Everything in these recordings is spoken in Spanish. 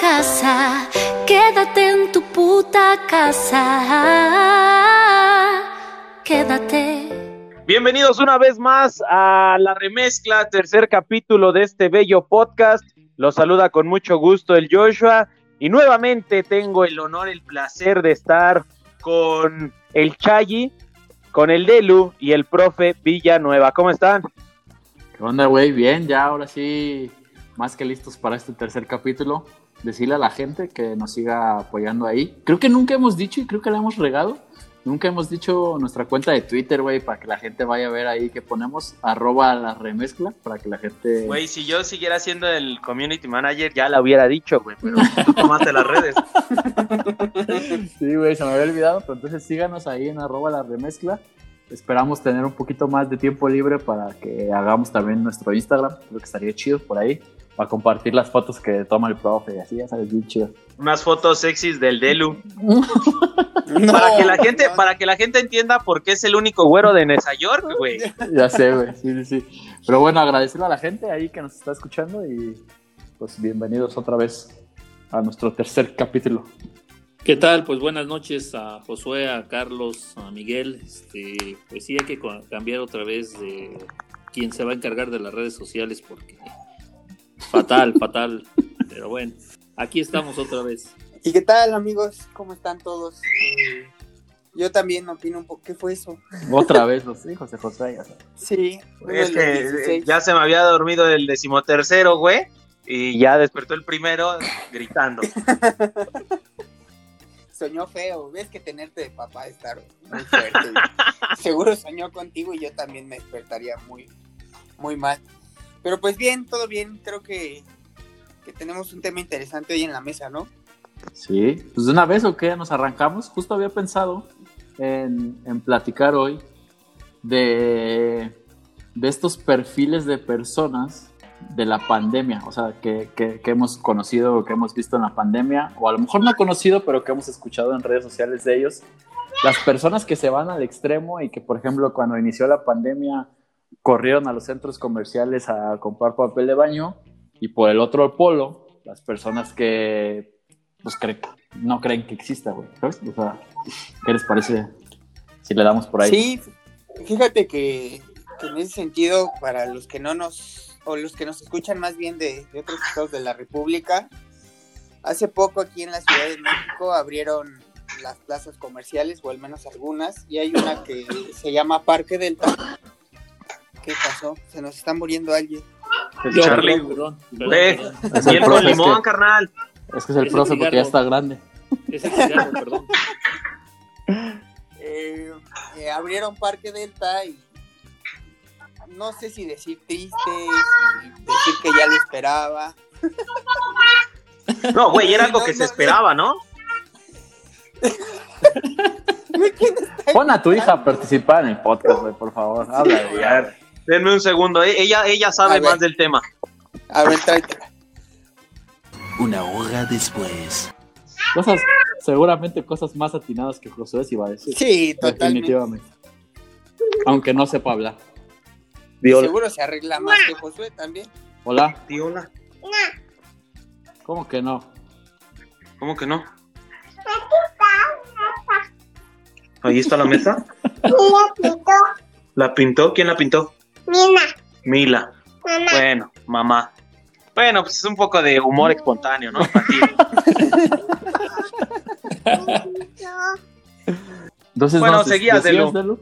casa, quédate en tu puta casa. Quédate. Bienvenidos una vez más a la remezcla, tercer capítulo de este bello podcast. Los saluda con mucho gusto el Joshua y nuevamente tengo el honor, el placer de estar con el Chayi, con el Delu y el profe Villanueva. ¿Cómo están? ¿Qué onda, güey? Bien, ya ahora sí, más que listos para este tercer capítulo. Decirle a la gente que nos siga apoyando ahí. Creo que nunca hemos dicho y creo que la hemos regado. Nunca hemos dicho nuestra cuenta de Twitter, güey, para que la gente vaya a ver ahí que ponemos arroba la remezcla, para que la gente... Güey, si yo siguiera siendo el community manager, ya la hubiera dicho, güey, pero tú tomaste las redes. sí, güey, se me había olvidado, pero entonces síganos ahí en arroba la remezcla. Esperamos tener un poquito más de tiempo libre para que hagamos también nuestro Instagram. Creo que estaría chido por ahí. Para compartir las fotos que toma el profe y así, ya sabes, bien chido. Unas fotos sexys del Delu. para que la gente, para que la gente entienda por qué es el único güero de Nueva York, güey. Ya sé, güey, sí, sí, sí. Pero bueno, agradecerle a la gente ahí que nos está escuchando y pues bienvenidos otra vez a nuestro tercer capítulo. ¿Qué tal? Pues buenas noches a Josué, a Carlos, a Miguel. Este, pues sí, hay que cambiar otra vez de quién se va a encargar de las redes sociales porque fatal, fatal. Pero bueno, aquí estamos otra vez. ¿Y qué tal, amigos? ¿Cómo están todos? Eh, yo también opino un poco. ¿Qué fue eso? Otra vez los hijos de Josué. Ya sí. Es que ya se me había dormido el decimotercero, güey. Y ya despertó el primero gritando. soñó feo. Ves que tenerte de papá estar muy fuerte. Seguro soñó contigo y yo también me despertaría muy, muy mal. Pero pues bien, todo bien. Creo que, que tenemos un tema interesante hoy en la mesa, ¿no? Sí, pues una vez o qué, nos arrancamos. Justo había pensado en, en platicar hoy de, de estos perfiles de personas de la pandemia, o sea, que, que, hemos conocido, que hemos visto en la pandemia, o a lo mejor no conocido, pero que hemos escuchado en redes sociales de ellos, las personas que se van al extremo y que, por ejemplo, cuando inició la pandemia, corrieron a los centros comerciales a comprar papel de baño, y por el otro polo, las personas que pues, no creen que exista, güey, ¿sabes? O sea, ¿qué les parece si le damos por ahí? Sí, fíjate que en ese sentido, para los que no nos o los que nos escuchan más bien de, otros estados de la República, hace poco aquí en la Ciudad de México abrieron las plazas comerciales, o al menos algunas, y hay una que se llama Parque Delta. ¿Qué pasó? Se nos está muriendo alguien. Es Charlie, perdón, Es el con limón, carnal. Es que es el profe porque ya está grande. Es el cigarro, perdón. Eh, eh, abrieron Parque Delta y no sé si decir triste, decir que ya lo esperaba. No, güey, era algo que se esperaba, ¿no? Pon a tu hija a participar en el podcast, güey, por favor. Habla, güey. Denme un segundo, eh, ella, ella sabe más del tema. A ver, tráetela. Una hora después. Cosas, seguramente cosas más atinadas que Josué iba a decir. Sí, totalmente. Definitivamente. Aunque no sepa hablar. Seguro se arregla más que Josué también. Hola. Diola. ¿Cómo que no? ¿Cómo que no? Ahí está la mesa. ¿La pintó? ¿Quién la pintó? Mila. Mila. Bueno, mamá. Bueno, pues es un poco de humor espontáneo, ¿no? Entonces, bueno, seguías, de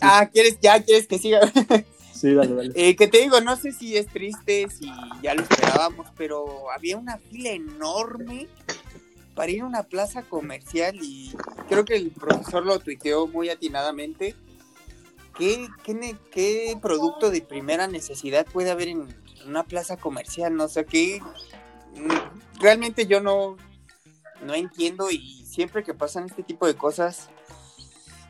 Ah, ¿quieres, ya quieres que siga. Sí, dale, dale. Eh, que te digo, no sé si es triste, si ya lo esperábamos, pero había una fila enorme para ir a una plaza comercial y creo que el profesor lo tuiteó muy atinadamente. ¿Qué, qué, producto de primera necesidad puede haber en una plaza comercial? No sé, qué mm, realmente yo no, no entiendo y siempre que pasan este tipo de cosas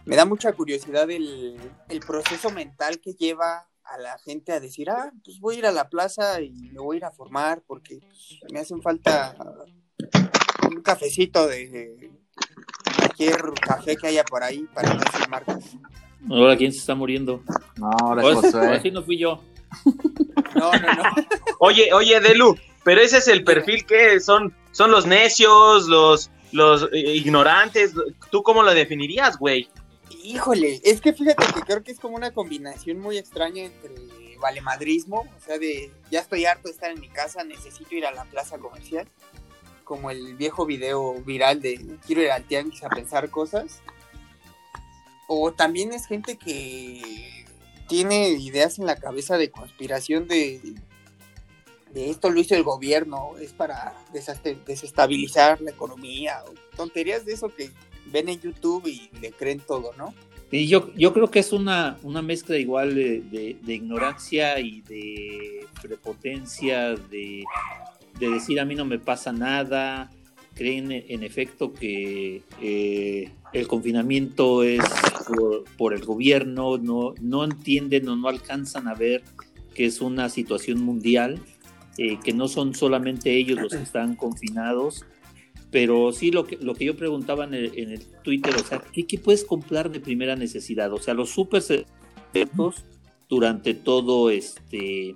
me da mucha curiosidad el, el proceso mental que lleva a la gente a decir, ah, pues voy a ir a la plaza y me voy a ir a formar porque pues, me hacen falta un cafecito de cualquier café que haya por ahí para no decir marcas. Ahora, ¿quién se está muriendo? No, ahora es Josué. Así no fui yo. No, no, no. Oye, oye, Delu, pero ese es el perfil que son, son los necios, los, los eh, ignorantes. ¿Tú cómo lo definirías, güey? Híjole, es que fíjate que creo que es como una combinación muy extraña entre valemadrismo, o sea, de ya estoy harto de estar en mi casa, necesito ir a la plaza comercial, como el viejo video viral de quiero ir al tianguis a pensar cosas. O también es gente que tiene ideas en la cabeza de conspiración de, de esto lo hizo el gobierno, es para desestabilizar la economía, o tonterías de eso que ven en YouTube y le creen todo, ¿no? Y yo, yo creo que es una, una mezcla igual de, de- de ignorancia y de prepotencia, de, de decir a mí no me pasa nada, creen en efecto que eh, el confinamiento es por, el gobierno, no, no entienden o no alcanzan a ver que es una situación mundial, eh, que no son solamente ellos los que están confinados, pero sí lo que, lo que yo preguntaba en el, Twitter, o sea, ¿qué, puedes comprar de primera necesidad? O sea, los super secretos durante todo este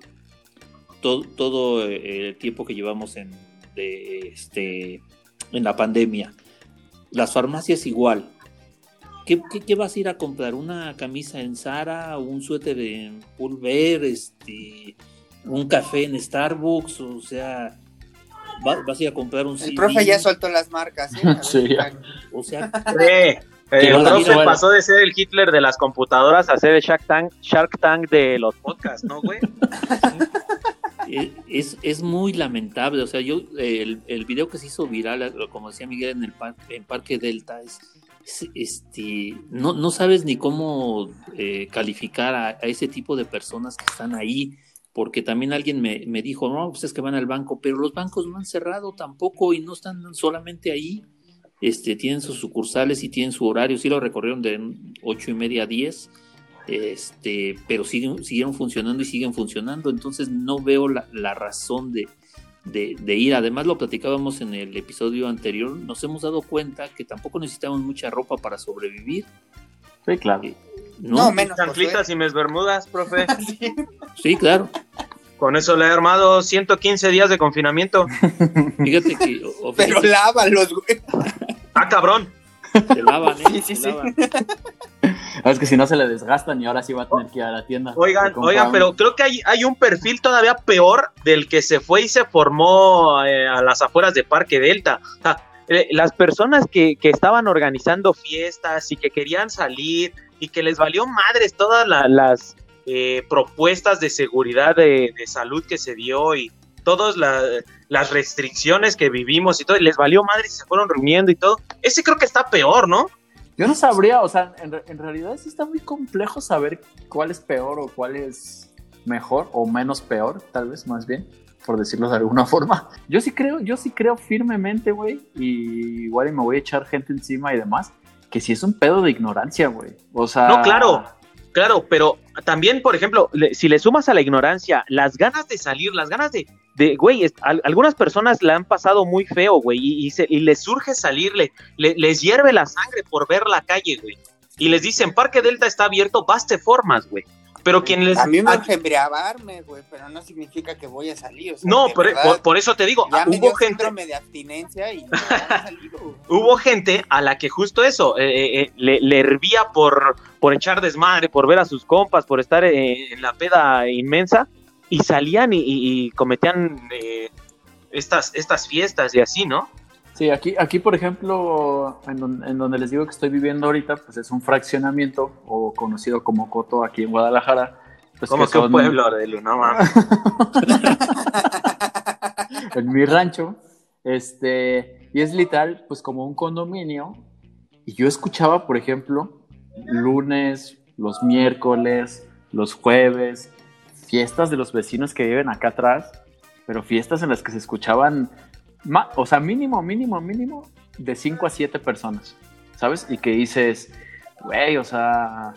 todo, todo el tiempo que llevamos en de, este en la pandemia. Las farmacias igual. ¿Qué, qué, qué vas a ir a comprar? ¿Una camisa en Zara? ¿Un suéter en Pulver? Este, ¿Un café en Starbucks? O sea, va- vas a ir a comprar un El CD. profe ya soltó las marcas, ¿eh? Sí, O sea, Eh, Que el profe pasó de ser el Hitler de las computadoras a ser el Shark Tank, Shark Tank de los podcasts, ¿no, güey? Eh, es, es muy lamentable. O sea, yo, el, video que se hizo viral, como decía Miguel en el par- en Parque Delta, es, es, este, no, no sabes ni cómo eh, calificar a, a ese tipo de personas que están ahí, porque también alguien me, me dijo, no, pues es que van al banco, pero los bancos no han cerrado tampoco y no están solamente ahí. Este, tienen sus sucursales y tienen su horario, sí lo recorrieron de ocho y media a 10 este, pero siguen, siguieron funcionando y siguen funcionando, entonces no veo la, la razón de, de, de ir. Además, lo platicábamos en el episodio anterior, nos hemos dado cuenta que tampoco necesitamos mucha ropa para sobrevivir. Sí, claro. No, No, menos Chanclitas y mis bermudas, profe. Sí. sí, claro. Con eso le he armado 115 días de confinamiento. Fíjate que Pero lávalos, güey. Ah, cabrón. Se lavan, ¿eh? Sí, sí, Se sí. lavan. Es que si no se le desgastan y ahora sí va a tener que ir a la tienda. Oigan, oigan, pero creo que hay, hay un perfil todavía peor del que se fue y se formó eh, a las afueras de Parque Delta. O sea, eh, las personas que, que estaban organizando fiestas y que querían salir y que les valió madres todas la- las eh, propuestas de seguridad de, de salud que se dio y todas la- las restricciones que vivimos y todo, y les valió madres y se fueron reuniendo y todo. Ese creo que está peor, ¿no? Yo no sabría, o sea, en, en realidad sí está muy complejo saber cuál es peor o cuál es mejor o menos peor, tal vez más bien, por decirlo de alguna forma. Yo sí creo, yo sí creo firmemente, güey, y igual y me voy a echar gente encima y demás, que sí es un pedo de ignorancia, güey. O sea, No, claro. Claro, pero también, por ejemplo, le- si le sumas a la ignorancia las ganas de salir, las ganas de, de güey, algunas personas la han pasado muy feo, güey, y, y se- y les surge salir, le- le- les hierve la sangre por ver la calle, güey. Y les dicen, Parque Delta está abierto, vas te formas, güey. Pero quien les... A mí me urge embriagarme, güey, pero no significa que voy a salir. o sea, no, por, verdad, por- por eso te digo, ya me hubo dio gente... de abstinencia y no hubo gente a la que justo eso eh, eh, eh, le, le hervía por, por echar desmadre, por ver a sus compas, por estar eh, en la peda inmensa y salían y, y- y cometían eh, estas, estas fiestas y así, ¿no? Sí, aquí, aquí por ejemplo, en, don- en donde les digo que estoy viviendo ahorita, pues es un fraccionamiento o conocido como Coto aquí en Guadalajara. Pues Como que que un son- pueblo, Aurelio, no mames. en mi rancho, este, y es literal, pues como un condominio, y yo escuchaba, por ejemplo, lunes, los miércoles, los jueves, fiestas de los vecinos que viven acá atrás, pero fiestas en las que se escuchaban, o sea, mínimo, mínimo, mínimo, de 5 a 7 personas, ¿sabes? Y que dices, güey, o sea,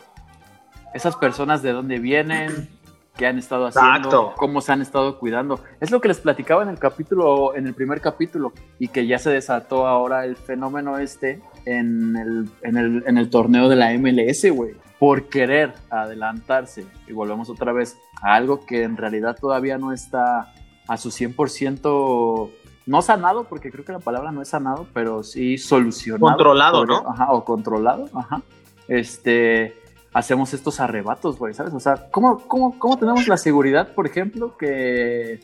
esas personas de dónde vienen, qué han estado haciendo, Exacto. cómo se han estado cuidando. Es lo que les platicaba en el capítulo, en el primer capítulo, y que ya se desató ahora el fenómeno este en el, en el, en el torneo de la MLS, güey. Por querer adelantarse, y volvemos otra vez a algo que en realidad todavía no está a su 100%, no sanado, porque creo que la palabra no es sanado, pero sí solucionado. Controlado, ¿no? Ajá, o controlado, ajá. Este, hacemos estos arrebatos, güey, ¿sabes? O sea, ¿cómo, cómo, cómo tenemos la seguridad, por ejemplo, que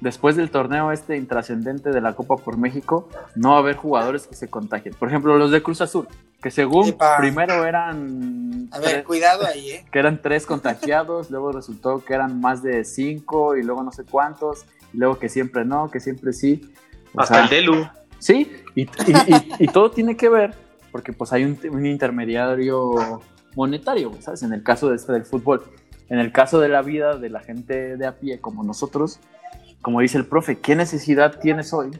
después del torneo este intrascendente de la Copa por México, no va a haber jugadores que se contagien? Por ejemplo, los de Cruz Azul, que según Epa. primero eran... A ver, tres- cuidado ahí, ¿eh? que eran tres contagiados, luego resultó que eran más de cinco y luego no sé cuántos, luego que siempre no, que siempre sí. O Hasta sea, el Delu. Sí, y, y- y- y todo tiene que ver porque pues hay un, un intermediario monetario, ¿sabes? En el caso de este del fútbol. En el caso de la vida de la gente de a pie como nosotros, como dice el profe, ¿qué necesidad tienes hoy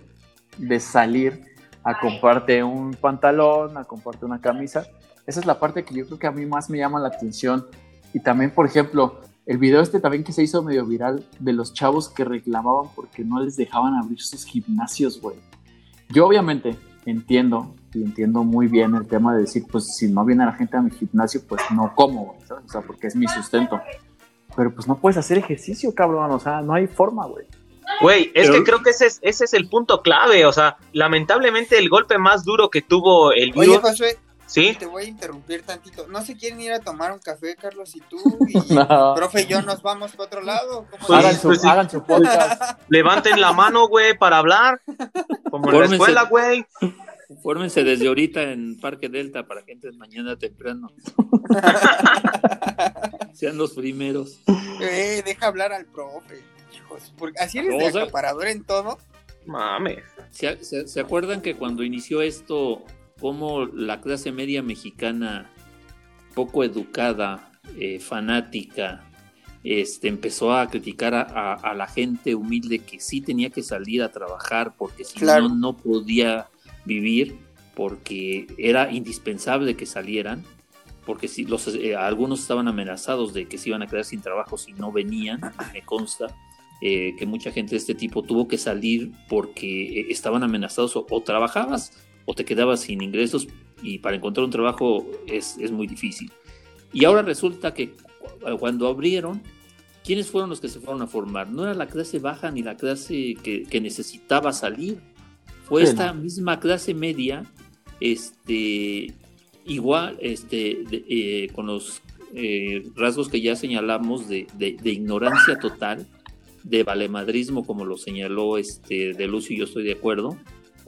de salir a comprarte un pantalón, a comprarte una camisa? Esa es la parte que yo creo que a mí más me llama la atención. Y también, por ejemplo, el video este también que se hizo medio viral de los chavos que reclamaban porque no les dejaban abrir sus gimnasios, güey. Yo obviamente entiendo y entiendo muy bien el tema de decir, pues si no viene la gente a mi gimnasio, pues no como, güey, ¿sabes? O sea, porque es mi sustento. Pero pues no puedes hacer ejercicio, cabrón, o sea, no hay forma, güey. Güey, es Pero- que creo que ese es, ese es el punto clave. O sea, lamentablemente el golpe más duro que tuvo el Oye, virus. Sí, te voy a interrumpir tantito. ¿No se quieren ir a tomar un café, Carlos y tú? Y No. profe y yo nos vamos para otro lado. ¿Cómo Pues, hagan, su, pues sí. hagan su podcast. levanten la mano, güey, para hablar. Como en la Fórmense. escuela, güey. Fórmense desde ahorita en Parque Delta para que entren mañana temprano. Sean los primeros. Eh, deja hablar al profe. Hijos, porque así eres de acaparador en todo. Mames. ¿Se, se- se acuerdan que cuando inició esto, cómo la clase media mexicana, poco educada, eh, fanática, este, empezó a criticar a, a- a la gente humilde que sí tenía que salir a trabajar porque si Claro. no, no podía vivir, porque era indispensable que salieran? Porque si los, eh, algunos estaban amenazados de que se iban a quedar sin trabajo si no venían, me consta eh, que mucha gente de este tipo tuvo que salir porque estaban amenazados o, o trabajabas o te quedabas sin ingresos y para encontrar un trabajo es, es muy difícil. Y ahora resulta que cu- cuando abrieron, ¿quiénes fueron los que se fueron a formar? No era la clase baja ni la clase que, que necesitaba salir, fue Sí, esta misma clase media, este, igual, este, de- eh, con los eh, rasgos que ya señalamos de, de- de ignorancia total, de valemadrismo, como lo señaló este de Lucio y yo estoy de acuerdo,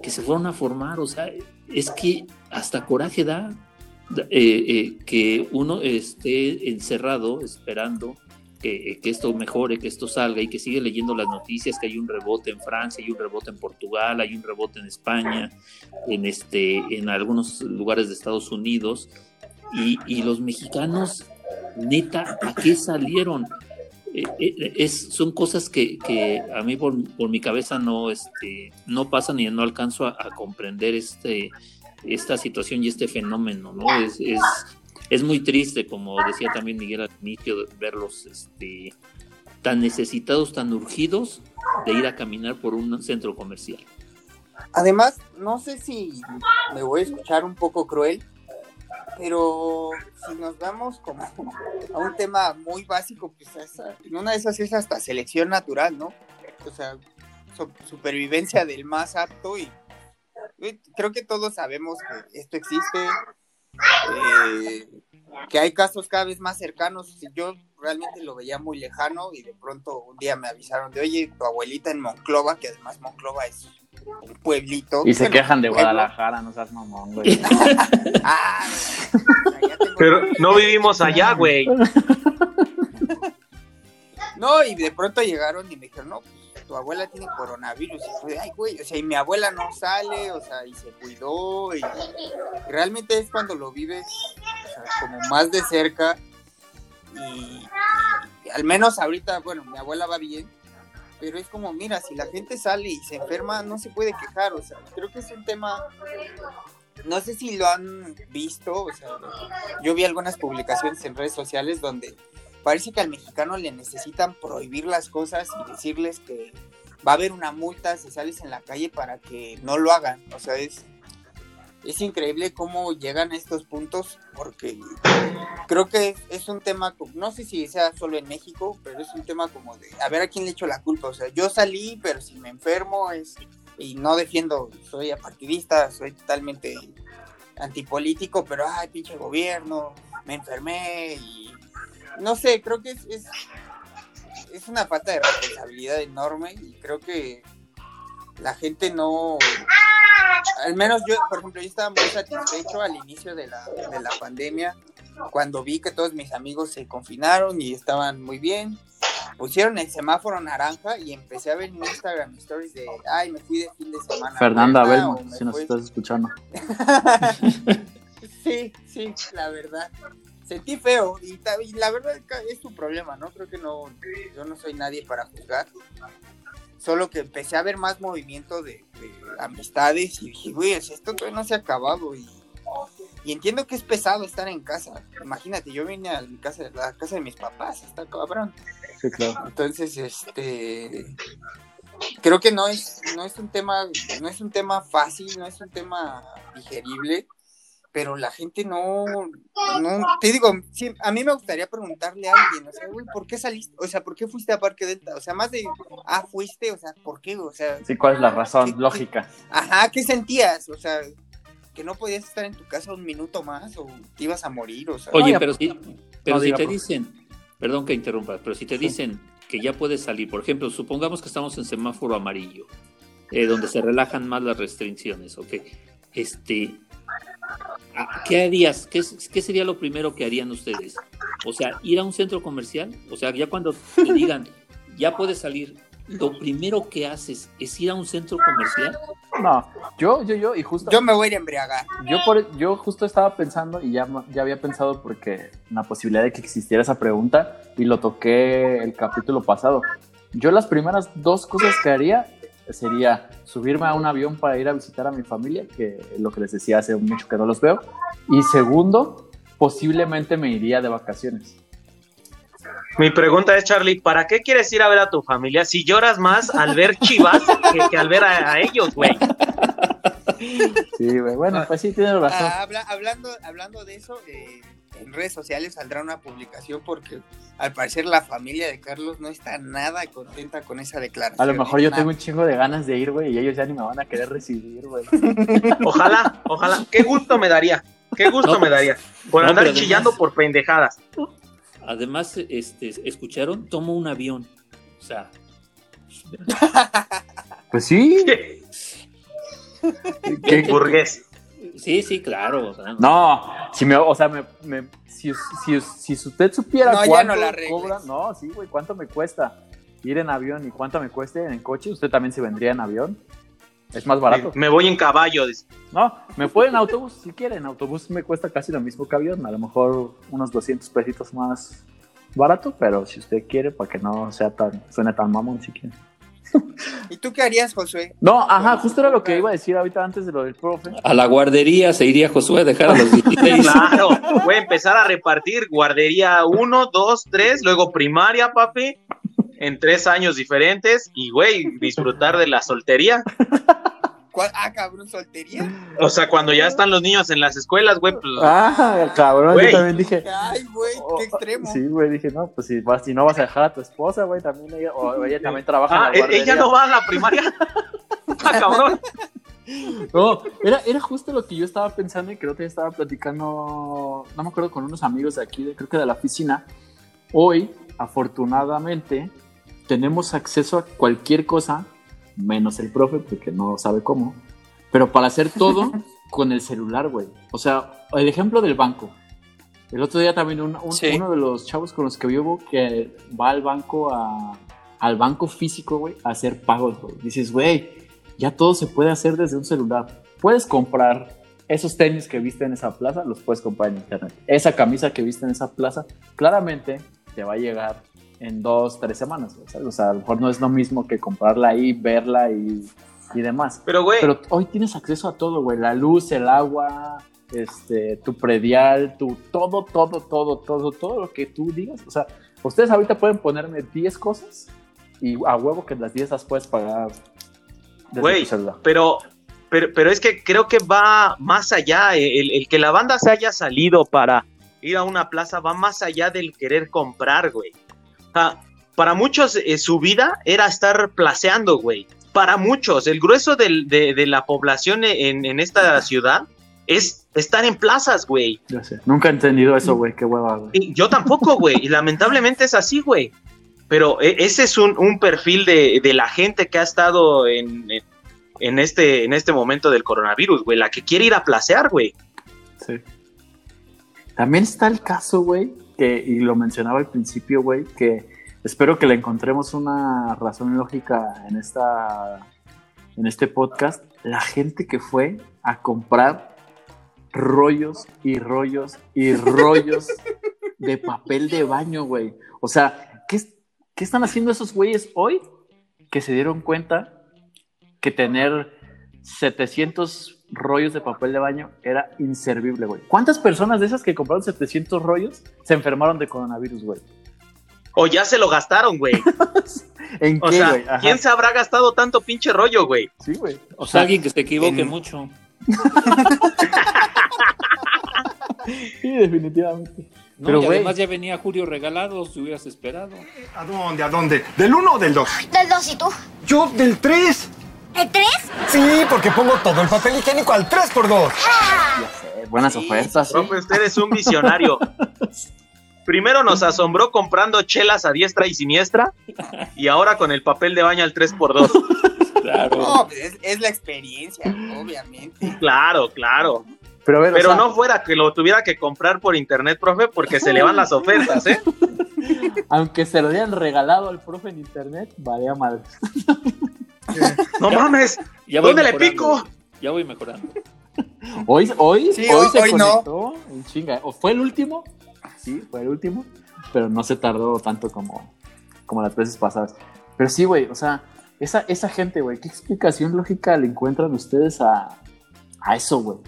que se fueron a formar, o sea, es que hasta coraje da eh, eh, que uno esté encerrado esperando que, que esto mejore, que esto salga y que sigue leyendo las noticias, que hay un rebote en Francia, hay un rebote en Portugal, hay un rebote en España, en, este, en algunos lugares de Estados Unidos, y, y los mexicanos, neta, ¿a qué salieron? Eh, eh, es, son cosas que, que a mí por, por mi cabeza no, este, no pasan y no alcanzo a, comprender este, esta situación y este fenómeno, ¿no? Es, es, es muy triste, como decía también Miguel al inicio, verlos este, tan necesitados, tan urgidos de ir a caminar por un centro comercial. Además, no sé si me voy a escuchar un poco cruel, pero si nos vamos como a un tema muy básico, pues esa- una de esas es hasta selección natural, ¿no? O sea, su- supervivencia del más apto y eh, creo que todos sabemos que esto existe, eh, que hay casos cada vez más cercanos. Yo realmente lo veía muy lejano y de pronto un día me avisaron de, oye, tu abuelita en Monclova, que además Monclova es pueblito. Y se Bueno, quejan de pueblo. Guadalajara, no seas mamón, güey. Ah, Pero no vivimos allá, güey. No, y de pronto llegaron y me dijeron, no, pues, tu abuela tiene coronavirus. Y fue, ay, güey, o sea, y mi abuela no sale, o sea, y se cuidó. Y, y realmente es cuando lo vives o sea, como más de cerca. Y, y al menos ahorita, bueno, mi abuela va bien. Pero es como, mira, si la gente sale y se enferma, no se puede quejar. O sea, creo que es un tema no sé si lo han visto, o sea, yo vi algunas publicaciones en redes sociales donde parece que al mexicano le necesitan prohibir las cosas y decirles que va a haber una multa si sales en la calle para que no lo hagan. O sea, es es increíble cómo llegan a estos puntos porque creo que es, un tema, no sé si sea solo en México, pero es un tema como de a ver a quién le echo la culpa. O sea, yo salí, pero si me enfermo es y no defiendo, soy apartidista, soy totalmente antipolítico, pero ay, pinche gobierno, me enfermé y no sé, creo que es, es, es una falta de responsabilidad enorme y creo que la gente no, al menos yo, por ejemplo, yo estaba muy satisfecho al inicio de la, de la pandemia, cuando vi que todos mis amigos se confinaron y estaban muy bien, pusieron el semáforo naranja y empecé a ver en Instagram stories de, ay, me fui de fin de semana. Fernanda Puebla, Belmo, o me si nos fui- estás escuchando. sí, sí, la verdad. Sentí feo y, y la verdad es tu problema, ¿no? Creo que no, yo no soy nadie para juzgar. Solo que empecé a ver más movimiento de, de amistades y dije, güey, esto todavía no se ha acabado y, y entiendo que es pesado estar en casa. Imagínate, yo vine a mi casa, a la casa de mis papás, está cabrón. Sí, claro. Entonces, este creo que no es, no es un tema, no es un tema fácil, no es un tema digerible, pero la gente no, no, te digo, sí, a mí me gustaría preguntarle a alguien, o sea, güey, ¿por qué saliste? O sea, ¿por qué fuiste a Parque Delta? O sea, más de, ah, fuiste, o sea, ¿por qué? O sea, Sí, ¿cuál es la razón ¿Qué- lógica? ajá, ¿qué sentías? O sea, que no podías estar en tu casa un minuto más o te ibas a morir, o sea. Oye, pero si, pero No, si diga, te por- dicen, perdón que interrumpas, pero si te dicen que ya puedes salir, por ejemplo, supongamos que estamos en semáforo amarillo, eh, donde se relajan más las restricciones, ¿ok? Este, ¿a- ¿qué harías? ¿Qué, qué sería lo primero que harían ustedes? O sea, ir a un centro comercial, o sea, ya cuando te digan, ya puedes salir, lo primero que haces es ir a un centro comercial. No, yo, yo, yo, y justo. Yo me voy a ir a embriagar. Yo, por, yo justo estaba pensando y ya, ya había pensado porque la posibilidad de que existiera esa pregunta y lo toqué el capítulo pasado. Yo las primeras dos cosas que haría sería subirme a un avión para ir a visitar a mi familia, que es lo que les decía hace mucho que no los veo. Y segundo, posiblemente me iría de vacaciones. Mi pregunta es, Charlie, ¿para qué quieres ir a ver a tu familia si lloras más al ver Chivas que, que al ver a, a ellos, güey? Sí, güey. Bueno, pues sí, tienes razón. Ah, habla- hablando, hablando de eso, eh, en redes sociales saldrá una publicación porque al parecer la familia de Carlos no está nada contenta con esa declaración. A lo mejor yo Nada. tengo un chingo de ganas de ir, güey, y ellos ya ni me van a querer recibir, güey. Ojalá, ojalá. Qué gusto me daría. Qué gusto No. me daría. Por No, andar chillando además- por pendejadas. Además, este, escucharon, tomo un avión. O sea, Pues sí. ¿Qué? ¿Qué- Burgués. Sí, sí, claro. o sea, No, si me, o sea, me, me- si, si, si usted supiera No, ya cuánto no la cobra, no, sí, güey, cuánto me cuesta ir en avión y cuánto me cuesta en coche, usted también se vendría en avión. Es más barato. Me voy en caballo. dice. No, me puede en autobús si quiere. En autobús me cuesta casi lo mismo que avión, a lo mejor unos 200 pesitos más barato, pero si usted quiere, para que no sea tan, suene tan mamón si quiere. ¿Y tú qué harías, Josué? No, ajá, justo era lo que iba a decir ahorita antes de lo del profe. A la guardería se iría Josué a dejar a los 16. Claro, voy a empezar a repartir guardería 1, 2, 3, luego primaria, papi, en tres años diferentes y, güey, disfrutar de la soltería. ¿Cuál- Ah, cabrón, soltería. O sea, cuando ya están los niños en las escuelas, güey, pues, Ah, cabrón, Güey. yo también dije. Ay, güey, oh, qué extremo. Sí, güey, dije, no, pues si, vas, si no vas a dejar a tu esposa, güey, también ella, o ella también trabaja ah, en la ¿e- ella no va a la primaria. ah, cabrón. No, era, era justo lo que yo estaba pensando y creo que estaba platicando, no me acuerdo, con unos amigos de aquí, de- creo que de la oficina. Hoy, afortunadamente, tenemos acceso a cualquier cosa, menos el profe, porque no sabe cómo, pero para hacer todo con el celular, güey. O sea, el ejemplo del banco. El otro día también un- un- Sí. uno de los chavos con los que vivo que va al banco a, al banco físico, güey, a hacer pagos, güey. Dices, güey, ya todo se puede hacer desde un celular. Puedes comprar esos tenis que viste en esa plaza, los puedes comprar en internet. Esa camisa que viste en esa plaza, claramente te va a llegar en dos, tres semanas. ¿sabes? O sea, a lo mejor no es lo mismo que comprarla ahí, verla y, y demás. Pero, güey, Pero hoy tienes acceso a todo, güey. La luz, el agua, este, tu predial, tu todo, todo, todo, todo, todo lo que tú digas. O sea, ustedes ahorita pueden ponerme 10 cosas y a huevo que las 10 las puedes pagar Güey, pero pero, pero es que creo que va más allá. El, el que la banda se haya salido para ir a una plaza va más allá del querer comprar, güey. Para muchos eh, su vida era estar placeando, güey. Para muchos, el grueso del- de, de la población en, en esta ciudad es estar en plazas, güey. Ya sé. Nunca he entendido eso, güey. Qué hueva, güey. Y Yo tampoco, güey. Y lamentablemente es así, güey. Pero eh, ese es un, un perfil de, de la gente que ha estado en este, en este momento del coronavirus, güey. La que quiere ir a placear, güey. Sí. También está el caso, güey, que, y lo mencionaba al principio, güey, que espero que le encontremos una razón lógica en esta en este podcast. La gente que fue a comprar rollos y rollos y rollos de papel de baño, güey. O sea, ¿qué, ¿qué están haciendo esos güeyes hoy que se dieron cuenta que tener 700 rollos de papel de baño era inservible, güey? ¿Cuántas personas de esas que compraron 700 rollos se enfermaron de coronavirus, güey? O ya se lo gastaron, güey. ¿En O qué, sea, güey? ¿quién se habrá gastado tanto pinche rollo, güey? Sí, güey. O sea, alguien que se equivoque en- mucho. sí, definitivamente. No, Pero, y güey. además ya venía Julio regalado, si hubieras esperado. ¿A dónde? ¿A dónde? ¿Del 1 o del 2? Del 2 y tú. Yo del 3. ¿El 3? Sí, porque pongo todo el papel higiénico al 3x2. Ya sé, buenas Sí, ofertas. sí. Profe, usted es un visionario. Primero nos asombró comprando chelas a diestra y siniestra y ahora con el papel de baño al 3x2. Claro. No, pues es, es la experiencia, obviamente. Claro, claro. Pero, a ver, o Pero sea, no fuera que lo tuviera que comprar por internet, profe, porque se le van las ofertas, ¿eh? aunque se lo dieran regalado al profe en internet, valía madre. No mames, Ya ¿dónde le pico? Ya voy mejorando. Hoy, hoy, Sí, hoy hoy- se hoy no. conectó en chinga. ¿O fue el último? Sí, fue el último. Pero no se tardó tanto como, como las veces pasadas. Pero sí, güey, o sea, esa, esa gente, güey, ¿qué explicación lógica le encuentran ustedes a, a eso, güey?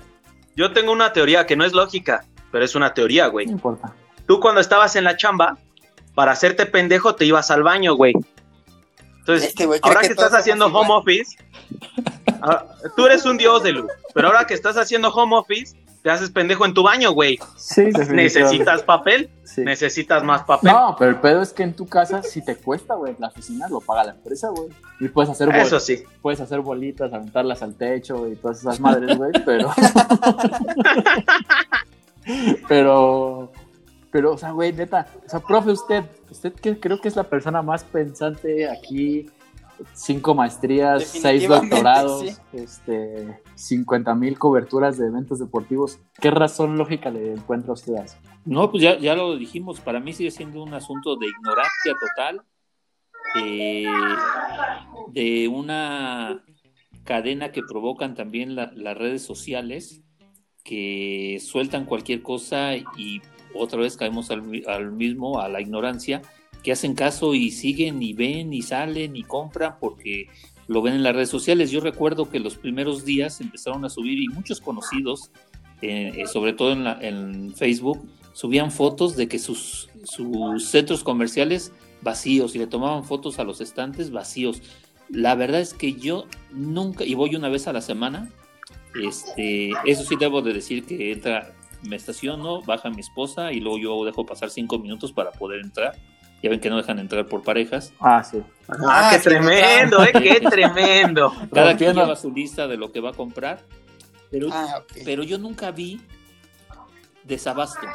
Yo tengo una teoría que no es lógica, pero es una teoría, güey. No importa. Tú cuando estabas en la chamba, para hacerte pendejo te ibas al baño, güey. Entonces, Este ahora que estás haciendo home office, ah, tú eres un dios de luz, pero ahora que estás haciendo home office, te haces pendejo en tu baño, güey. Sí, Necesitas papel, Sí. necesitas más papel. No, pero el pedo es que en tu casa, si te cuesta, güey, la oficina lo paga la empresa, güey. Y puedes hacer, bol- Eso sí. puedes hacer bolitas, aventarlas al techo y todas esas madres, güey, pero... pero... Pero, o sea, güey, neta, o sea, profe, usted, usted que creo que es la persona más pensante aquí, cinco maestrías, seis doctorados, sí. este, 50 mil coberturas de eventos deportivos. ¿Qué razón lógica le encuentra a usted a eso? No, pues ya, ya lo dijimos, para mí sigue siendo un asunto de ignorancia total, eh, de una cadena que provocan también la- las redes sociales, que sueltan cualquier cosa y otra vez caemos al, mi- al mismo, a la ignorancia, que hacen caso y siguen y ven y salen y compran porque lo ven en las redes sociales. Yo recuerdo que los primeros días empezaron a subir y muchos conocidos, eh, eh, sobre todo en, la- Facebook, subían fotos de que sus, sus centros comerciales vacíos y le tomaban fotos a los estantes vacíos. La verdad es que yo nunca, y voy una vez a la semana, este, eso sí debo de decir que entra, me estaciono, baja mi esposa y luego yo dejo pasar cinco minutos para poder entrar. Ya ven que no dejan entrar por parejas. Ah, sí. Ah, Ah, qué tremendo, eh, qué tremendo. Cada quien lleva su lista de lo que va a comprar. Pero, Ah, pero yo nunca vi desabasto.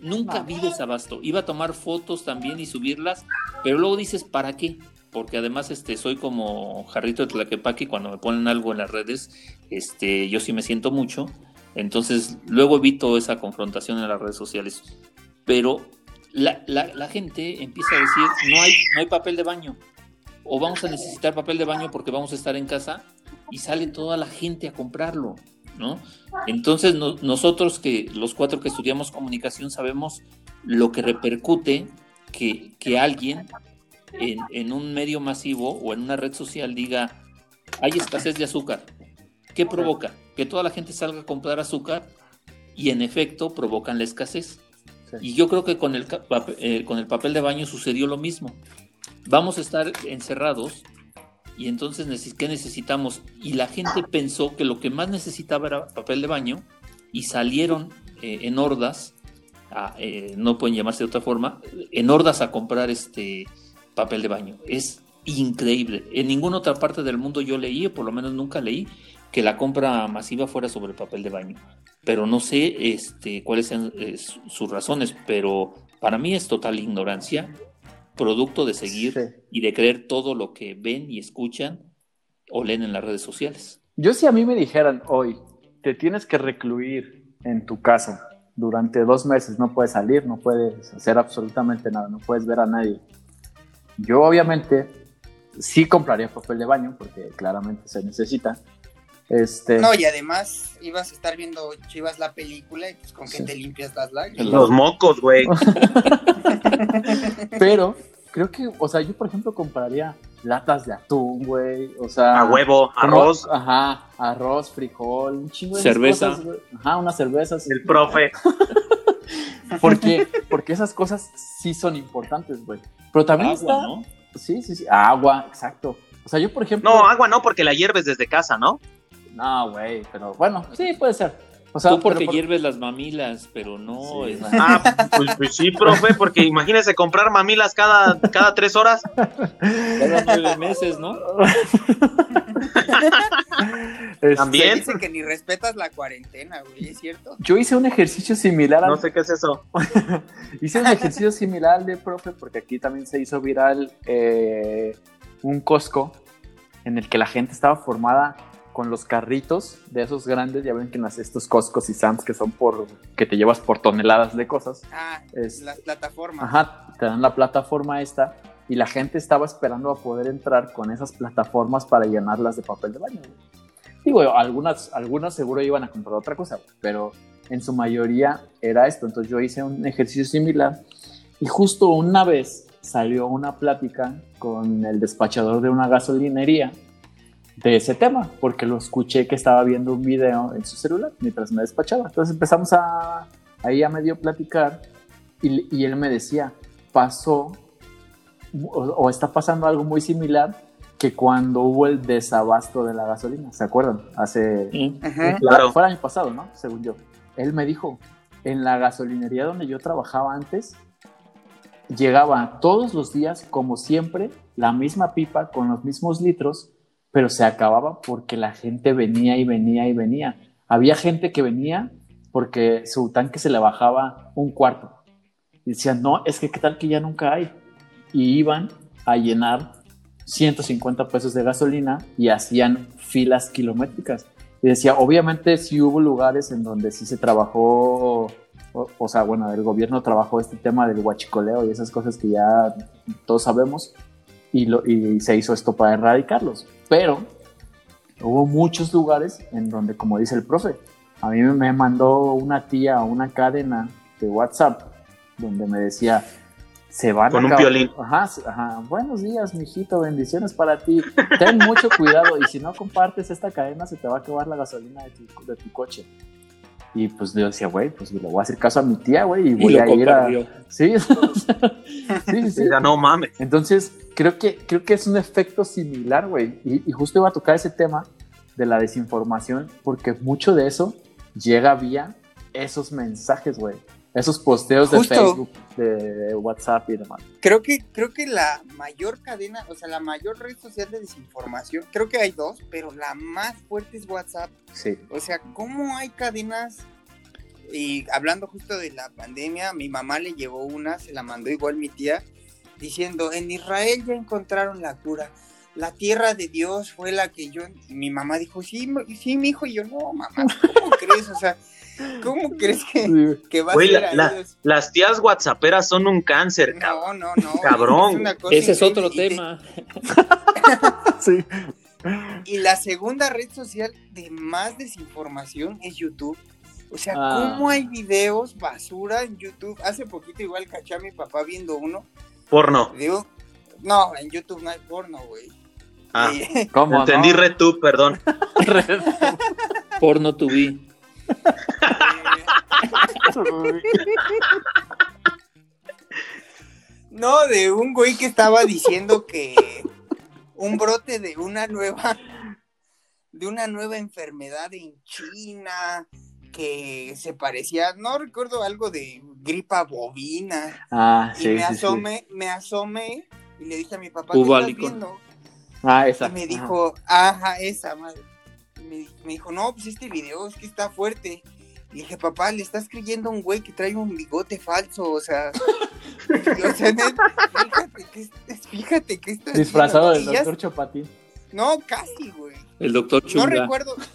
Nunca vi desabasto. Iba a tomar fotos también y subirlas, pero luego dices, ¿para qué? Porque además este, soy como jarrito de Tlaquepaque, cuando me ponen algo en las redes, este, yo sí me siento mucho. Entonces, luego evito esa confrontación en las redes sociales. Pero la, gente empieza a decir, no hay, no hay papel de baño. O vamos a necesitar papel de baño porque vamos a estar en casa y sale toda la gente a comprarlo, ¿no? Entonces no- nosotros que los cuatro que estudiamos comunicación sabemos lo que repercute que, que alguien en, en un medio masivo o en una red social diga hay escasez de azúcar. ¿Qué provoca? Que toda la gente salga a comprar azúcar y en efecto provocan la escasez. Sí. Y yo creo que con el, eh, con el papel de baño sucedió lo mismo. Vamos a estar encerrados Y entonces, ¿qué necesitamos? Y la gente pensó que lo que más necesitaba era papel de baño y salieron eh, en hordas, a- eh, no pueden llamarse de otra forma, en hordas a comprar este papel de baño. Es increíble. En ninguna otra parte del mundo yo leí, o por lo menos nunca leí, que la compra masiva fuera sobre el papel de baño. Pero no sé este, cuáles sean eh, su- sus razones, pero para mí es total ignorancia, producto de seguir Sí. y de creer todo lo que ven y escuchan o leen en las redes sociales. Yo si a mí me dijeran hoy, te tienes que recluir en tu casa durante dos meses, no puedes salir, no puedes hacer absolutamente nada, no puedes ver a nadie. Yo obviamente sí compraría papel de baño porque claramente se necesita. Este, No, y además ibas a estar viendo Chivas la película y pues con que Sí. te limpias las lágrimas. Los mocos, güey. pero creo que, o sea, yo por ejemplo compraría latas de atún, güey, o sea, A huevo, como- arroz. ajá, arroz, frijol, un chingo de Cerveza. cosas, güey. ajá, unas cervezas. El profe. Porque, porque esas cosas sí son importantes, güey. Pero también Agua, está. ¿no? Sí, sí, sí. Agua, exacto. O sea, yo, por ejemplo. No, agua no, porque la hierves desde casa, ¿no? No, güey, pero bueno, sí, puede ser. O sea, Tú porque por- hierves las mamilas, pero no. Sí, es- no. Ah, pues, pues sí, profe, porque imagínese comprar mamilas cada, cada tres horas. Cada nueve meses, ¿no? Este, También. Dice que ni respetas la cuarentena, güey, ¿es cierto? Yo hice un ejercicio similar al, No sé qué es eso. hice un ejercicio similar al de profe, porque aquí también se hizo viral eh, un Costco en el que la gente estaba formada con los carritos de esos grandes, ya ven que en las- estos Costcos y Sams que son por que te llevas por toneladas de cosas. Ah, Es- las plataformas. Ajá, te dan la plataforma esta y la gente estaba esperando a poder entrar con esas plataformas para llenarlas de papel de baño. Digo, algunas, algunas seguro iban a comprar otra cosa, pero en su mayoría era esto. Entonces yo hice un ejercicio similar y justo una vez salió una plática con el despachador de una gasolinería de ese tema, porque lo escuché que estaba viendo un video en su celular mientras me despachaba. Entonces empezamos a ahí a medio platicar y, y él me decía, pasó o, o está pasando algo muy similar que cuando hubo el desabasto de la gasolina, ¿se acuerdan? Hace Sí. Ajá. Claro. fue el año pasado, ¿no? Según yo. Él me dijo, en la gasolinería donde yo trabajaba antes, llegaba todos los días, como siempre, la misma pipa con los mismos litros, pero se acababa porque la gente venía y venía y venía. Había gente que venía porque su tanque se le bajaba un cuarto. Y decían, no, es que qué tal que ya nunca hay. Y iban a llenar 150 pesos de gasolina y hacían filas kilométricas. Y decía, obviamente sí hubo lugares en donde sí se trabajó, o, o sea, bueno, el gobierno trabajó este tema del huachicoleo y esas cosas que ya todos sabemos, y, lo, y se hizo esto para erradicarlos. Pero hubo muchos lugares en donde, como dice el profe, a mí me mandó una tía una cadena de WhatsApp donde me decía, se van Con a un violín. Ajá, ajá, buenos días, mijito, bendiciones para ti. Ten mucho cuidado y si no compartes esta cadena se te va a acabar la gasolina de tu, de tu coche. Y pues yo decía, güey, pues le voy a hacer caso a mi tía, güey, y Y voy lo a ir a... sí, sí, sí. Ya no mames. Entonces, creo que, creo que es un efecto similar, güey. Y, y justo iba a tocar ese tema de la desinformación, porque mucho de eso llega vía esos mensajes, güey. Esos posteos de. Facebook, de WhatsApp y demás. Creo que, creo que la mayor cadena, o sea, la mayor red social de desinformación, creo que hay dos, pero la más fuerte es WhatsApp. Sí. O sea, ¿cómo hay cadenas? Y hablando justo de la pandemia, mi mamá le llevó una, se la mandó igual mi tía, diciendo, en Israel ya encontraron la cura. La tierra de Dios fue la que yo... Y mi mamá dijo, sí, sí, mi hijo. Y yo, no, mamá, ¿cómo crees? O sea, ¿cómo crees que, que va Güey, a ser la- la- Las tías whatsapperas son un cáncer, cabrón. No, no, no. Cabrón. Ese es otro te- tema. sí. Y la segunda red social de más desinformación es YouTube. O sea, Ah. ¿cómo hay videos basura en YouTube? Hace poquito igual caché a mi papá viendo uno. Porno. Digo, no, en YouTube no hay porno, güey. Ah, Y- ¿Cómo? entendí no? RedTube, perdón. Porno to be. no, de un güey que estaba diciendo que, un brote de una nueva, de una nueva enfermedad en China que se parecía, no recuerdo algo de gripa bovina. Ah, y sí, me sí, sí. asomé, me asomé y le dije a mi papá, ¿qué estás viendo? Ah, Y esa. me dijo, ajá, esa madre. Me, me dijo, no, pues este video es que está fuerte. Y dije, papá, le estás creyendo a un güey que trae un bigote falso, o sea. o sea, net- fíjate que, fíjate que esto es. Disfrazado del doctor Chopatín. No, casi, güey. El doctor No Chunga. recuerdo.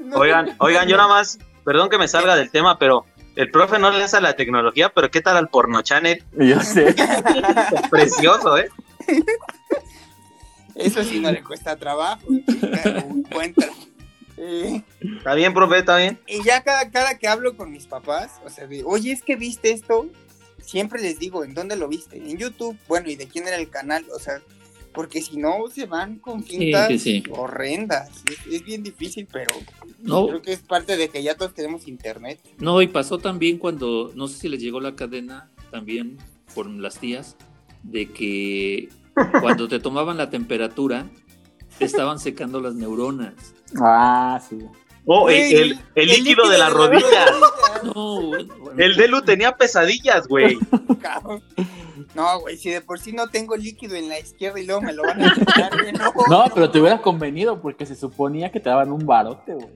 No Oigan, recuerdo. oigan, yo nada más, perdón que me salga del tema, pero el profe no le hace a la tecnología, pero ¿qué tal al porno channel? Yo sé. Precioso, ¿eh? Eso sí no le cuesta trabajo. chica, lo encuentra. Eh, Está bien, profe, está bien. Y ya cada, cada que hablo con mis papás, o sea, de, oye, es que viste esto, siempre les digo, ¿en dónde lo viste? En YouTube, bueno, ¿y de quién era el canal? O sea, porque si no, se van con sí, sí. horrendas. Es, es bien difícil, pero No, creo que es parte de que ya todos tenemos internet. no, y pasó también cuando, no sé si les llegó la cadena también por las tías, de que cuando te tomaban la temperatura, te estaban secando las neuronas. Ah, sí. Oh, el, Güey, el- el líquido de la rodilla. rodilla. No, bueno, bueno. El Delu tenía pesadillas, güey. No, güey, si de por sí no tengo líquido en la izquierda y luego me lo van a quitar, güey, no, No, pero te hubiera convenido porque se suponía que te daban un barote, güey.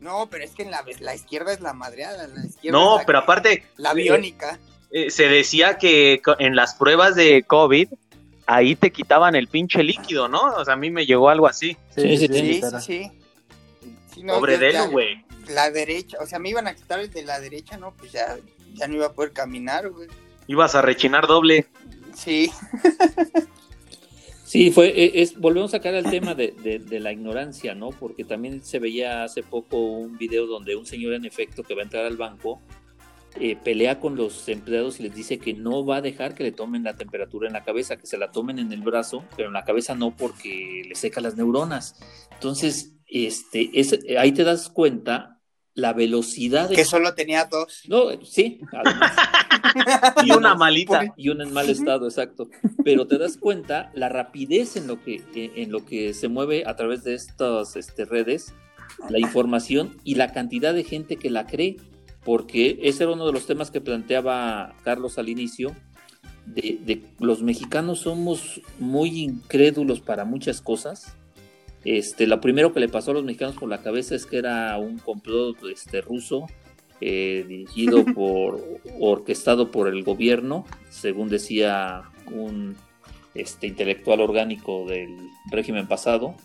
No, pero es que en la, la izquierda es la madreada, la izquierda No, es la pero que- aparte, La biónica. eh, se decía que en las pruebas de COVID, ahí te quitaban el pinche líquido, ¿no? O sea, a mí me llegó algo así. Sí, sí, Sí, sí, sí. Sí, no, Pobre ya- güey. La derecha, o sea, me iban a quitar el de la derecha, no, pues ya, ya no iba a poder caminar, güey. Ibas a rechinar doble. Sí, Sí, fue, e- es, volvemos a sacar el tema de, de- de la ignorancia, ¿no? Porque también se veía hace poco un video donde un señor en efecto que va a entrar al banco eh, pelea con los empleados y les dice que no va a dejar que le tomen la temperatura en la cabeza, que se la tomen en el brazo, pero en la cabeza no porque le seca las neuronas. Entonces, este, es, ahí te das cuenta la velocidad de... que solo tenía dos. No, sí, además. Y una malita. y una en mal estado, exacto. Pero te das cuenta la rapidez en lo que, en lo que se mueve a través de estas este, redes, la información y la cantidad de gente que la cree, porque ese era uno de los temas que planteaba Carlos al inicio, de, de los mexicanos somos muy incrédulos para muchas cosas. Este, lo primero que le pasó a los mexicanos por la cabeza es que era un complot este, ruso eh, dirigido por, orquestado por el gobierno, según decía un este, intelectual orgánico del régimen pasado,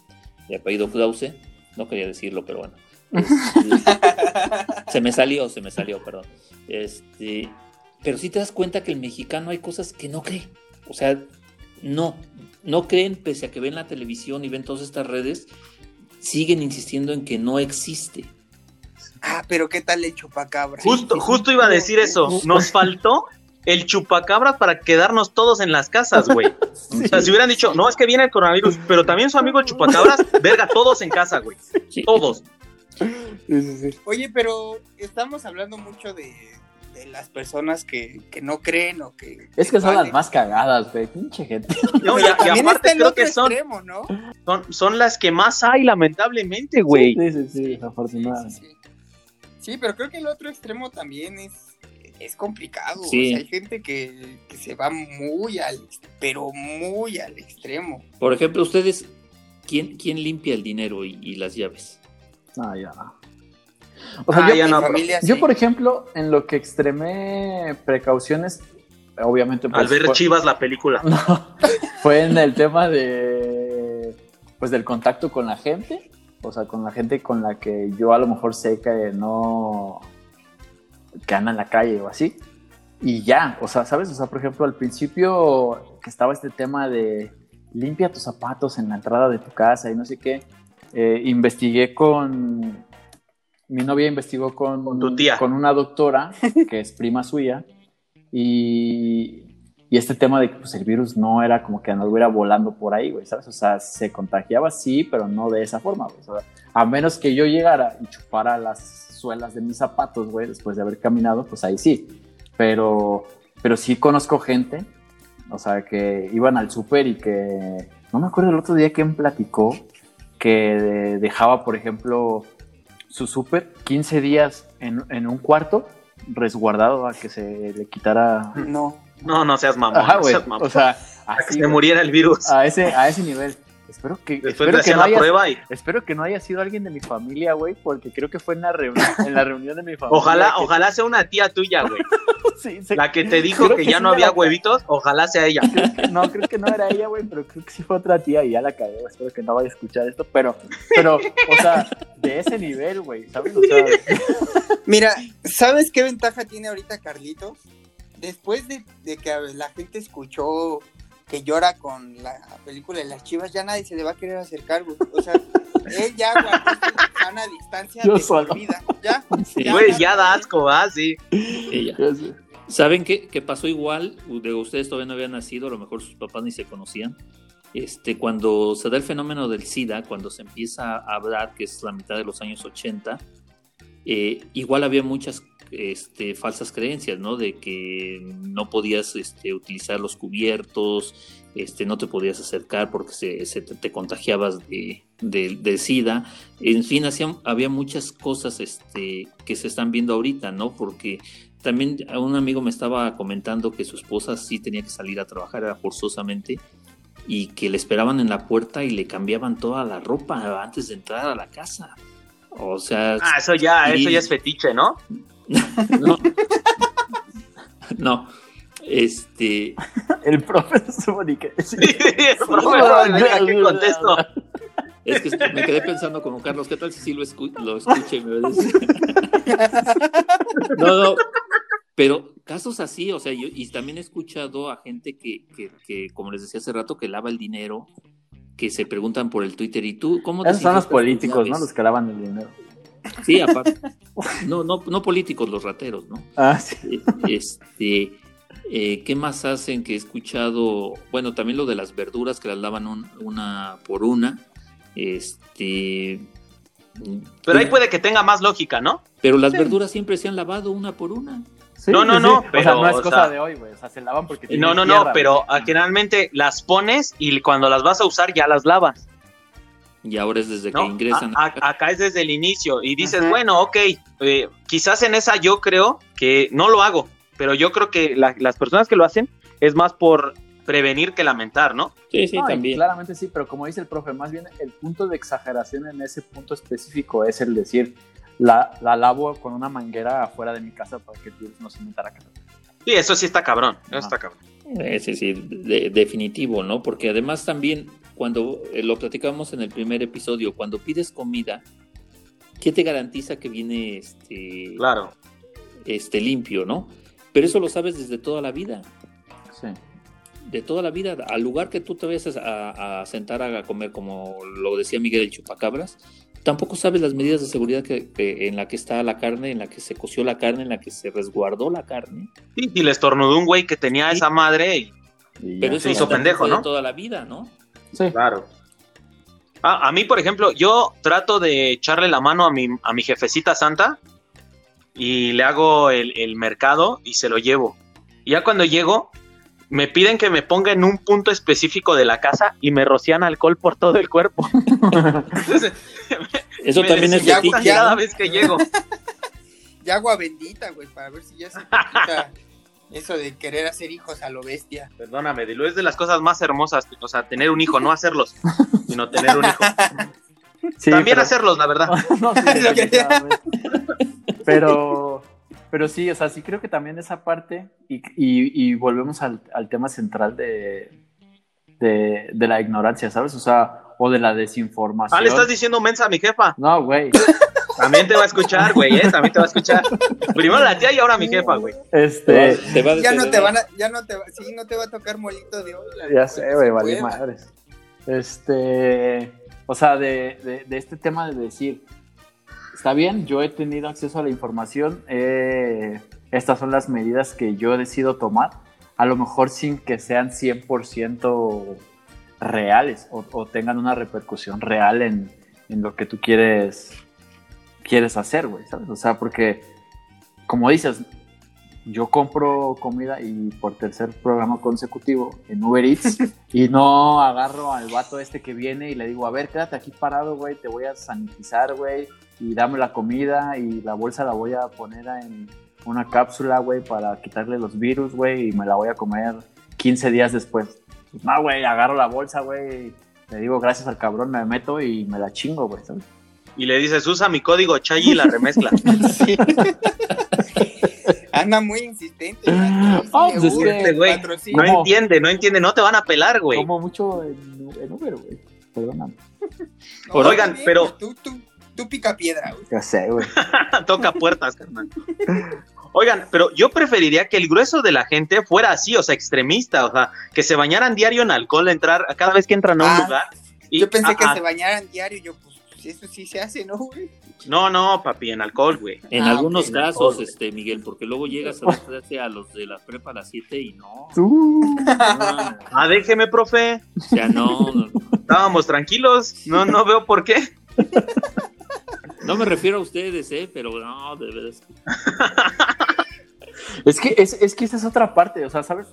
de apellido Krause, no quería decirlo, pero bueno. Este, se me salió, se me salió, perdón. Este, pero sí te das cuenta que el mexicano hay cosas que no cree. O sea, no, no creen, pese a que ven la televisión y ven todas estas redes, siguen insistiendo en que no existe. Ah, pero ¿qué tal el chupacabra? Justo, justo iba a decir eso. Nos faltó el chupacabras para quedarnos todos en las casas, güey. O sea, si hubieran dicho, no, es que viene el coronavirus, pero también su amigo el chupacabras, verga, todos en casa, güey. Sí. Todos. Oye, pero estamos hablando mucho de, de las personas que, que no creen o que... Es que son las más cagadas, güey. Pinche gente. No, y, y también aparte está el creo otro que son, extremo, ¿no? son, son las que más hay, lamentablemente, güey. Sí, sí, sí, Sí, afortunadamente. sí, sí. Sí, pero creo que el otro extremo también es, es complicado. Sí. O sea, hay gente que, que se va muy al, pero muy al extremo. Por ejemplo, ustedes, ¿quién, quién limpia el dinero y, y las llaves? No, ya. O sea, Ah, yo, ya Mi no, familia yo, sí. por ejemplo, en lo que extremé precauciones, obviamente. pues, Al ver fue- Chivas la película. No, fue en el tema de pues del contacto con la gente, o sea, con la gente con la que yo a lo mejor sé que no que anda en la calle o así. Y ya, o sea, ¿sabes? O sea, por ejemplo, al principio que estaba este tema de limpia tus zapatos en la entrada de tu casa y no sé qué, eh, investigué con mi novia investigó con, Con tu tía. con una doctora que es prima suya y, y este tema de que pues, el virus no era como que anduviera volando por ahí, güey, ¿sabes? O sea, se contagiaba sí, pero no de esa forma, güey. O sea, a menos que yo llegara y chupara las suelas de mis zapatos, güey, después de haber caminado, pues ahí sí. Pero, pero sí conozco gente O sea, que iban al súper y que. No me acuerdo el otro día quién platicó que dejaba, por ejemplo, su súper 15 días en, en un cuarto resguardado a que se le quitara. No. No, no seas mamón. Ajá, no güey. seas mamón. O sea, Para que se muriera el virus. a ese, a ese nivel. Espero que, Después espero que no haya, prueba y espero que no haya sido alguien de mi familia, güey, porque creo que fue en la reunión, en la reunión de mi familia. ojalá, que- ojalá sea una tía tuya, güey. sí, se- La que te dijo que, que ya sí no había la- huevitos, ojalá sea ella. No, creo que no era ella, güey, pero creo que sí fue otra tía y ya la cagué. Espero que no vaya a escuchar esto, pero, pero, o sea, de ese nivel, güey, ¿sabes? O sea, Mira, ¿sabes qué ventaja tiene ahorita Carlitos? Después de, de que la gente escuchó que llora con la película de las chivas, ya nadie se le va a querer acercar, güey. O sea, él ya guardó su sana distancia Yo de solo. vida. Ya, Sí. Güey, ya da asco, ¿va? Sí. Ella. ¿Saben qué, qué pasó igual? De ustedes todavía no habían nacido, a lo mejor sus papás ni se conocían. Este, cuando se da el fenómeno del SIDA, cuando se empieza a hablar, que es la mitad de los años 80, eh, igual había muchas este, falsas creencias, ¿no? De que no podías este, utilizar los cubiertos, este, no te podías acercar porque se, se te, te contagiabas de, de- de SIDA. En fin, hacían, había muchas cosas este, que se están viendo ahorita, ¿no? Porque también un amigo me estaba comentando que su esposa sí tenía que salir a trabajar era forzosamente y que le esperaban en la puerta y le cambiaban toda la ropa antes de entrar a la casa. O sea, Ah, eso ya, eso ya es fetiche, ¿no? No. no. Este, el profesor y que Sí, profe, venga, ¿qué contesto? es que me quedé pensando como Carlos, ¿qué tal si sí lo, escu- lo escucha y me va a decir? No, no. Pero casos así, o sea, yo y también he escuchado a gente que, que, que, como les decía hace rato, que lava el dinero, que se preguntan por el Twitter, ¿y tú cómo Esos son los políticos, ¿no? Los que lavan el dinero. Sí, aparte. No, no, no políticos, los rateros, ¿no? Ah, sí. Eh, Este, eh, ¿qué más hacen que he escuchado? Bueno, también lo de las verduras que las lavan un- una por una. Este, Pero ahí puede que tenga más lógica, ¿no? pero las verduras siempre se han lavado una por una. Sí, No, no, sí, no, sí. o sea, pero, no es o cosa sea- de hoy, güey. O sea, se lavan porque No, tienen no, no, tierra, pero güey. ah, generalmente las pones y cuando las vas a usar ya las lavas. Y ahora es desde ¿no? que ingresan. A- a- acá es desde el inicio y dices, Ajá. bueno, ok, eh, quizás en esa yo creo que no lo hago, pero yo creo que la- las personas que lo hacen es más por prevenir que lamentar, ¿no? Sí, sí, No, también. Claramente sí, pero como dice el profe, más bien el punto de exageración en ese punto específico es el decir, la, la lavo con una manguera afuera de mi casa para que el virus no se meta a casa. Sí, eso sí está cabrón, eso está cabrón. Eh, sí, sí, de- definitivo, ¿no? Porque además también, cuando eh, lo platicamos en el primer episodio, cuando pides comida, ¿qué te garantiza que viene este, Claro. este limpio, no? Pero eso lo sabes desde toda la vida. Sí. de toda la vida, al lugar que tú te vayas a, a sentar a comer, como lo decía Miguel el chupacabras, tampoco sabes las medidas de seguridad que, que- en la que está la carne, en la que se coció la carne, en la que se resguardó la carne. Sí, y le estornudó un güey que tenía esa madre y Y Pero ya. eso se hizo pendejo, fue de ¿no? toda la vida, ¿no? Sí. Claro. Ah, a mí, por ejemplo, yo trato de echarle la mano a mi, a mi jefecita santa y le hago el, el mercado y se lo llevo. Y ya cuando llego, me piden que me ponga en un punto específico de la casa y me rocian alcohol por todo el cuerpo. Entonces, Eso me también es fetiche, cada vez que llego. Y agua bendita, güey, para ver si ya se eso de querer hacer hijos a lo bestia. Perdóname, Dilo, es de las cosas más hermosas, o sea, tener un hijo, no hacerlos, sino tener un hijo. Sí, También pero- hacerlos, la verdad. no, sí, Es lo que- pero, pero sí, o sea, sí creo que también esa parte, y, y- y volvemos al, al tema central de, de, de la ignorancia, ¿sabes? O sea, o de la desinformación. Ah, le estás diciendo mensa a mi jefa. No, güey. También te va a escuchar, güey, ¿eh? También te va a escuchar. Primero la tía y ahora mi jefa, güey. Este, Te va a Ya no te van a, ya no te va, sí, no te va a tocar molito de la ya sé, güey, se vale madres. Este, o sea, de, de- de este tema de decir, está bien, yo he tenido acceso a la información, eh, estas son las medidas que yo decido tomar, a lo mejor sin que sean 100% reales o, o tengan una repercusión real en, en lo que tú quieres, quieres hacer, güey, ¿sabes? O sea, porque, como dices, yo compro comida y por tercer programa consecutivo en Uber Eats y no agarro al vato este que viene y le digo, a ver, quédate aquí parado, güey, te voy a sanitizar, güey, y dame la comida y la bolsa la voy a poner en una cápsula, güey, para quitarle los virus, güey, y me la voy a comer 15 días después. Pues, no, güey, agarro la bolsa, güey, le digo gracias al cabrón, me meto y me la chingo, güey, ¿sabes? Y le dices, usa mi código Chayi y la remezcla. Sí. Anda muy insistente. Ah, pues güey. No entiende, no entiende, no te van a pelar, güey. Como mucho en, en Uber, güey. Perdóname. No, Oigan, bien, pero- Tú, tú, tú pica piedra, güey. Ya sé, güey. Toca puertas, carnal. Oigan, pero yo preferiría que el grueso de la gente fuera así, o sea, extremista, o sea, que se bañaran diario en alcohol, entrar cada vez que entran a un Ah, lugar. Y, Yo pensé que ah, se bañaran diario. Yo, eso sí se hace, ¿no, güey? No, no, papi, en alcohol, güey. En Ah, algunos casos, este Miguel, porque luego llegas a los de la prepa a las 7 y no. Tú. no, Ah, déjeme, profe. o sea, no, no, Estábamos tranquilos. No, no veo por qué. no me refiero a ustedes, eh, pero no, de veras. Es que, es, es que esa es otra parte, o sea, ¿sabes?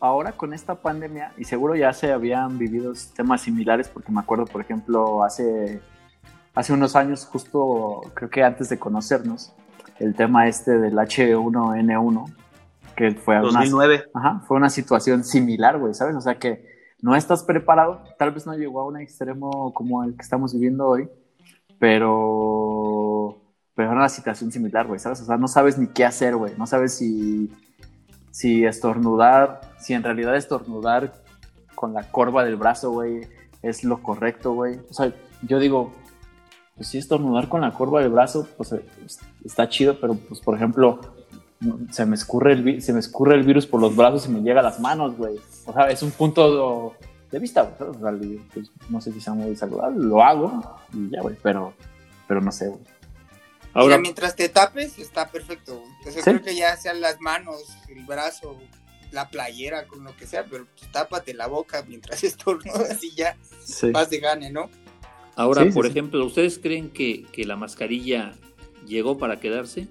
Ahora con esta pandemia, y seguro ya se habían vivido temas similares, porque me acuerdo, por ejemplo, hace, hace unos años, justo creo que antes de conocernos, el tema este del H1N1, que fue una, 2009. Ajá, fue una situación similar, güey, ¿sabes? O sea que no estás preparado, tal vez no llegó a un extremo como el que estamos viviendo hoy, pero, pero era una situación similar, güey, ¿sabes? O sea, no sabes ni qué hacer, güey, no sabes si, si estornudar, si en realidad estornudar con la corva del brazo, güey, es lo correcto, güey. O sea, yo digo, pues sí, estornudar con la corva del brazo, pues eh, está chido, pero pues por ejemplo, se me escurre el, vi- se me escurre el virus por los brazos y me llega a las manos, güey. O sea, es un punto de vista. O sea, pues, no sé si sea muy saludable, lo hago y ya, güey, pero, pero no sé, güey. Ahora, O sea, mientras te tapes, está perfecto. güey. O sea, Sí. creo que ya sean las manos, el brazo, la playera, con lo que sea, pero pues, tápate la boca mientras estornudas y ya Sí. vas de gane, ¿no? Ahora Sí, por sí. ejemplo, ¿ustedes creen que, que la mascarilla llegó para quedarse?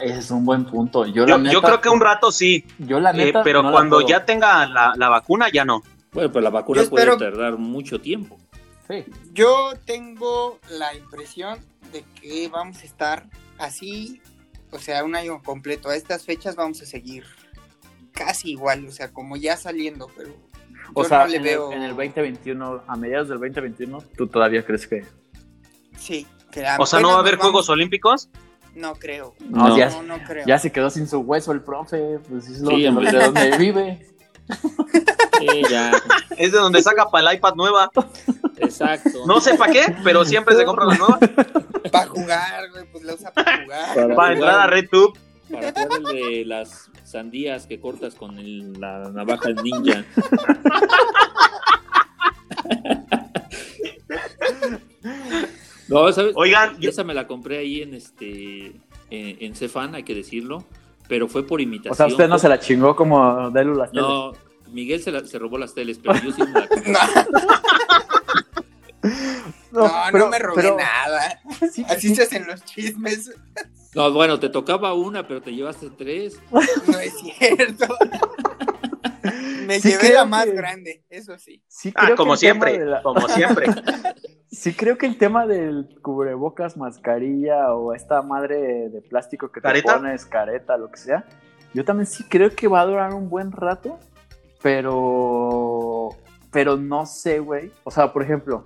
Ese es un buen punto. Yo, Yo, la yo neta- creo que un rato sí, yo la eh, neta, pero no cuando ya tenga la, la vacuna, ya no. Bueno, pues la vacuna Yo puede espero- tardar mucho tiempo. Sí. Yo tengo la impresión de que vamos a estar así, o sea, un año completo. A estas fechas vamos a seguir casi igual, o sea, como ya saliendo, pero O yo sea, no le en, veo. el, en el 2021, a mediados del 2021, ¿tú todavía crees que...? Sí. que O sea, ¿no va a haber vamos- Juegos Olímpicos? No creo. No, No. ya, No, no creo. ya se quedó sin su hueso el profe, pues es lo Sí, de, donde vive. Sí, ya, Es de donde saca para el iPad nueva. exacto. No sé para qué, pero siempre se compra la nueva. Para jugar, güey, pues la usa para jugar. Para Para entrar a RedTube. Para jugar el de las sandías que cortas con el- la navaja ninja. No, ¿sabes? Oigan, yo- Esa me la compré ahí en este en, en Cefan, hay que decirlo, pero fue por imitación. O sea, usted no se la chingó como Delu las teles. No, Miguel se, la- se robó las teles, pero yo sí me la compré. No, no, pero- me robé pero- nada. sí, Así sí, se hacen los chismes. No, bueno, te tocaba una, pero te llevaste tres. No es cierto. Me Sí llevé la más que- grande, eso sí. sí Ah, creo que como el tema siempre, la- como siempre. Sí, creo que el tema del cubrebocas, mascarilla o esta madre de plástico que te ¿Careta? pones, careta, lo que sea, yo también sí creo que va a durar un buen rato, pero, pero no sé, güey. O sea, por ejemplo,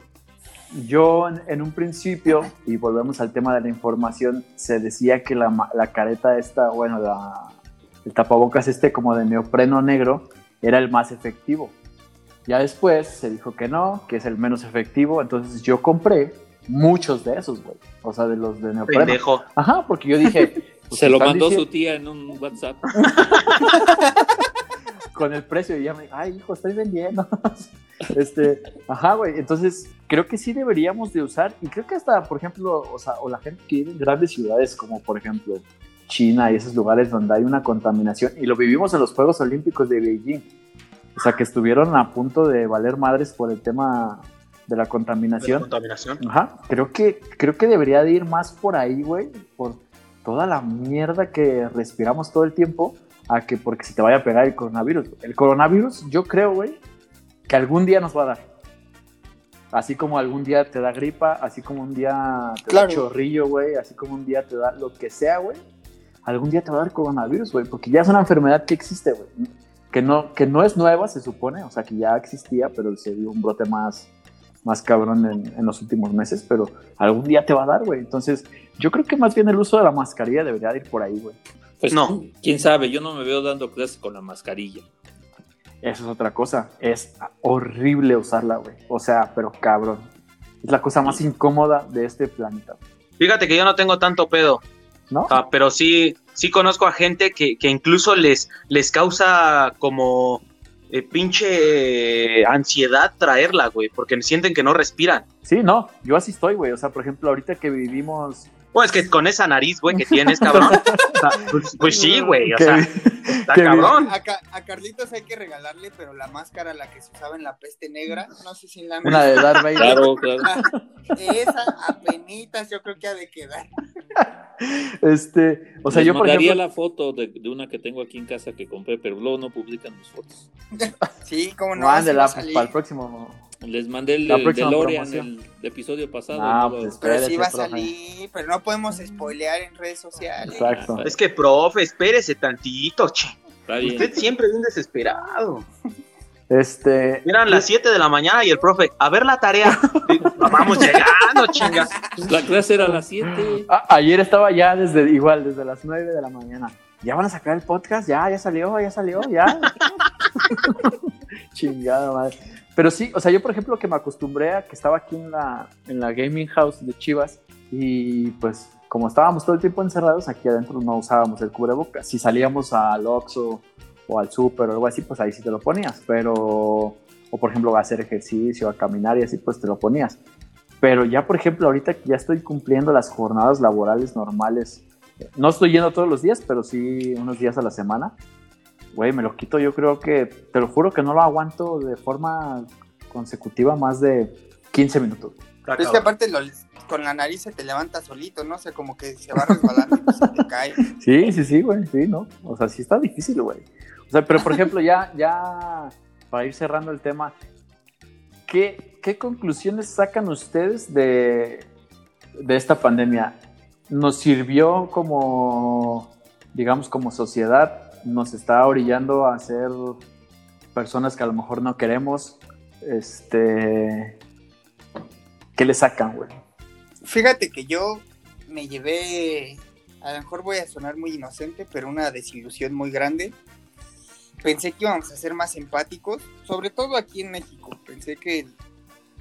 yo en, en un principio, y volvemos al tema de la información, se decía que la, la careta esta, bueno, la, el tapabocas este como de neopreno negro era el más efectivo. Ya después se dijo que no, que es el menos efectivo, entonces yo compré muchos de esos, güey. O sea, de los de neopreno. Pendejo. Ajá, porque yo dije... pues, Se lo mandó su tía en un WhatsApp. con el precio y ya me ay hijo estoy vendiendo este ajá güey entonces creo que sí deberíamos de usar y creo que hasta por ejemplo o sea o la gente que vive en grandes ciudades como por ejemplo China y esos lugares donde hay una contaminación y lo vivimos en los Juegos Olímpicos de Beijing o sea que estuvieron a punto de valer madres por el tema de la contaminación Contaminación. Ajá, creo que, creo que debería de ir más por ahí, güey, por toda la mierda que respiramos todo el tiempo a que porque se te vaya a pegar el coronavirus. El coronavirus, yo creo, güey, que algún día nos va a dar. Así como algún día te da gripa, así como un día te Claro. da chorrillo, güey, así como un día te da lo que sea, güey. Algún día te va a dar coronavirus, güey, porque ya es una enfermedad que existe, güey. Que no, que no es nueva, se supone, o sea, que ya existía, pero se dio un brote más, más cabrón en, en los últimos meses, pero algún día te va a dar, güey. Entonces, yo creo que más bien el uso de la mascarilla debería de ir por ahí, güey. Pues No. quién sabe, yo no me veo dando clases con la mascarilla. Eso es otra cosa. Es horrible usarla, güey. O sea, pero cabrón. Es la cosa más incómoda de este planeta, Fíjate que yo no tengo tanto pedo, ¿no? ah, pero sí, sí conozco a gente que, que incluso les, les causa como eh, pinche ansiedad traerla, güey, porque sienten que no respiran. Sí, no. Yo así estoy, güey. O sea, por ejemplo, ahorita que vivimos. Pues que con esa nariz, güey, que tienes, cabrón. pues, pues sí, güey, o sea, está que- cabrón. A, Ca- a Carlitos hay que regalarle, pero la máscara, la que se usaba en la peste negra, no sé si la han una de. Darth Vader. Claro, claro. Esa apenitas yo creo que ha de quedar. Este, o sea, Les yo por mandaría ejemplo. la foto de, de una que tengo aquí en casa que compré, pero luego no publican mis fotos. Sí, cómo no. No, sí va a ándela, salir. para el próximo. Les mandé el, La el DeLorean promoción. el episodio pasado. Ah, pues, Pero sí va a salir, pero no podemos spoilear en redes sociales. Exacto. Es que, profe, espérese tantito, che. Está bien. Usted siempre bien desesperado. Este. Eran las 7 de la mañana y el profe, a ver la tarea. Vamos llegando, chinga. La clase era a las 7. a- ayer estaba ya desde igual, desde las 9 de la mañana. ¿Ya van a sacar el podcast? Ya, ya salió, ya salió, ya. Chingada madre. Pero sí, o sea, yo por ejemplo que me acostumbré a que estaba aquí en la, en la gaming house de Chivas y pues como estábamos todo el tiempo encerrados, aquí adentro no usábamos el cubrebocas. Si salíamos al Oxxo o al súper o algo así, pues ahí sí te lo ponías. Pero, o por ejemplo a hacer ejercicio, a caminar y así, pues te lo ponías. Pero ya por ejemplo ahorita que ya estoy cumpliendo las jornadas laborales normales, no estoy yendo todos los días, pero sí unos días a la semana. Güey, me lo quito, yo creo que, te lo juro que no lo aguanto de forma consecutiva más de 15 minutos. Pero es que aparte lo- con la nariz se te levanta solito, ¿no? O sea, como que se va resbalando y pues se te cae. Sí, sí, sí, güey, sí, ¿no? O sea, sí está difícil, güey. O sea, pero por ejemplo, ya, ya, para ir cerrando el tema, ¿qué, qué conclusiones sacan ustedes de, de esta pandemia? ¿Nos sirvió como, digamos, como sociedad? ¿Nos está orillando a ser personas que a lo mejor no queremos? Este, ¿Qué le sacan, güey? Fíjate que yo me llevé, a lo mejor voy a sonar muy inocente, pero una desilusión muy grande. Pensé que íbamos a ser más empáticos, sobre todo aquí en México. Pensé que el,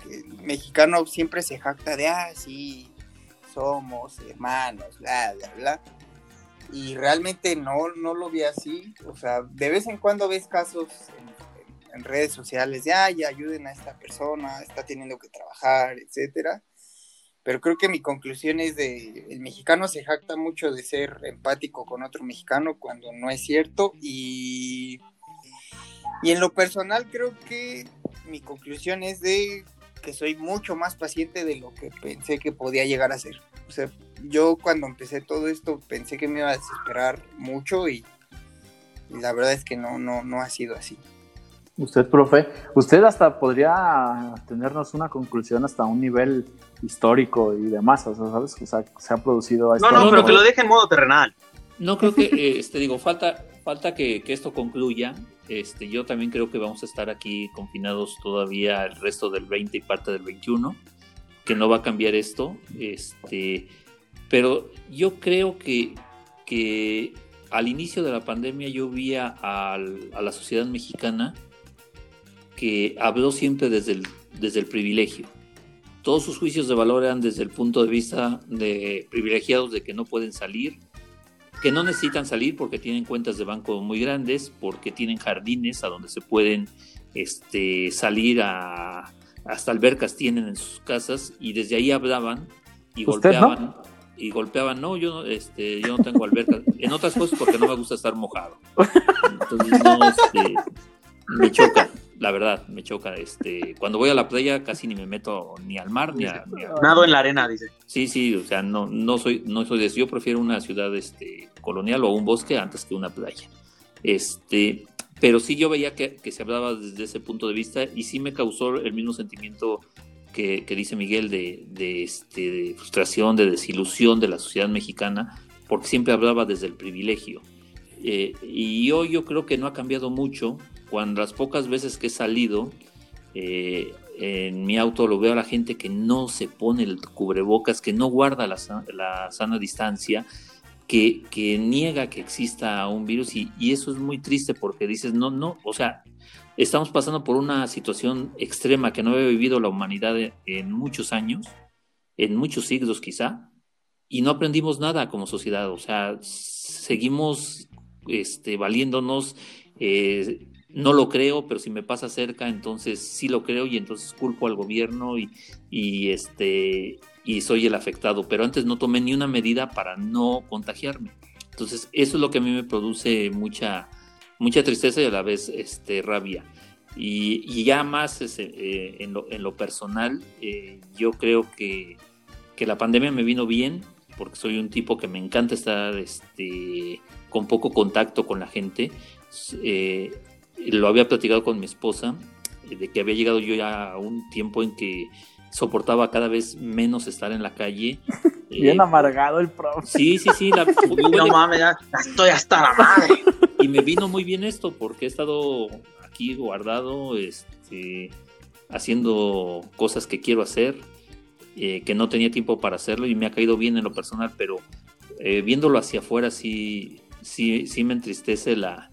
que el mexicano siempre se jacta de, ah, sí, somos hermanos, bla, bla, bla. Y realmente no, no lo vi así. O sea, de vez en cuando ves casos en, redes sociales de, ay, ayuden a esta persona, está teniendo que trabajar, etcétera pero creo que mi conclusión es de el mexicano se jacta mucho de ser empático con otro mexicano cuando no es cierto y y en lo personal creo que mi conclusión es de que soy mucho más paciente de lo que pensé que podía llegar a ser. O sea, yo cuando empecé todo esto pensé que me iba a desesperar mucho y, y la verdad es que no, no, no ha sido así. Usted, profe, usted hasta podría tenernos una conclusión hasta un nivel histórico y demás, o sea, ¿sabes? O sea, se ha producido a No, no, pero no. que lo deje en modo terrenal. No creo que, eh, este, digo, falta, falta que, que esto concluya. Este, yo también creo que vamos a estar aquí confinados todavía el resto del 20 y parte del 21, que no va a cambiar esto. Este, pero yo creo que, que al inicio de la pandemia yo vi a, a la sociedad mexicana que habló siempre desde el, desde el privilegio. Todos sus juicios de valor eran desde el punto de vista de privilegiados de que no pueden salir, que no necesitan salir porque tienen cuentas de banco muy grandes, porque tienen jardines a donde se pueden este, salir a hasta albercas tienen en sus casas y desde ahí hablaban y ¿Usted no? golpeaban y golpeaban no yo no este yo no tengo albercas en otras cosas porque no me gusta estar mojado entonces no este me choca la verdad, me choca. Este, cuando voy a la playa casi ni me meto ni al mar ni a, ni a- Nado en la arena, dice. Sí, sí, o sea, no, no soy, no soy de eso. Yo prefiero una ciudad este, colonial o un bosque antes que una playa. Este, pero sí yo veía que, que se hablaba desde ese punto de vista y sí me causó el mismo sentimiento que, que dice Miguel de, de, este, de frustración, de desilusión de la sociedad mexicana, porque siempre hablaba desde el privilegio. Eh, y hoy yo creo que no ha cambiado mucho. Cuando las pocas veces que he salido, eh, en mi auto lo veo a la gente que no se pone el cubrebocas, que no guarda la, la sana distancia, que, que niega que exista un virus y, eso es muy triste porque dices, no, no, o sea, estamos pasando por una situación extrema que no había vivido la humanidad en, en muchos años, en muchos siglos quizá, y no aprendimos nada como sociedad, o sea, seguimos este, valiéndonos, eh, no lo creo, pero si me pasa cerca, entonces sí lo creo y entonces culpo al gobierno y, y, este y soy el afectado, pero antes no tomé ni una medida para no contagiarme. Entonces, eso es lo que a mí me produce mucha mucha tristeza y a la vez este rabia. Y, y ya más ese, eh, en, lo, en, lo, personal, eh, yo creo que, que la pandemia me vino bien, porque soy un tipo que me encanta estar este, con poco contacto con la gente. Eh, lo había platicado con mi esposa, eh, de que había llegado yo ya a un tiempo en que soportaba cada vez menos estar en la calle. Bien eh, amargado el profe. Sí, sí, sí. La, no mames, ya estoy hasta la madre. Y me vino muy bien esto, porque he estado aquí guardado, este, haciendo cosas que quiero hacer, eh, que no tenía tiempo para hacerlo y me ha caído bien en lo personal, pero eh, viéndolo hacia afuera sí, sí, sí me entristece la,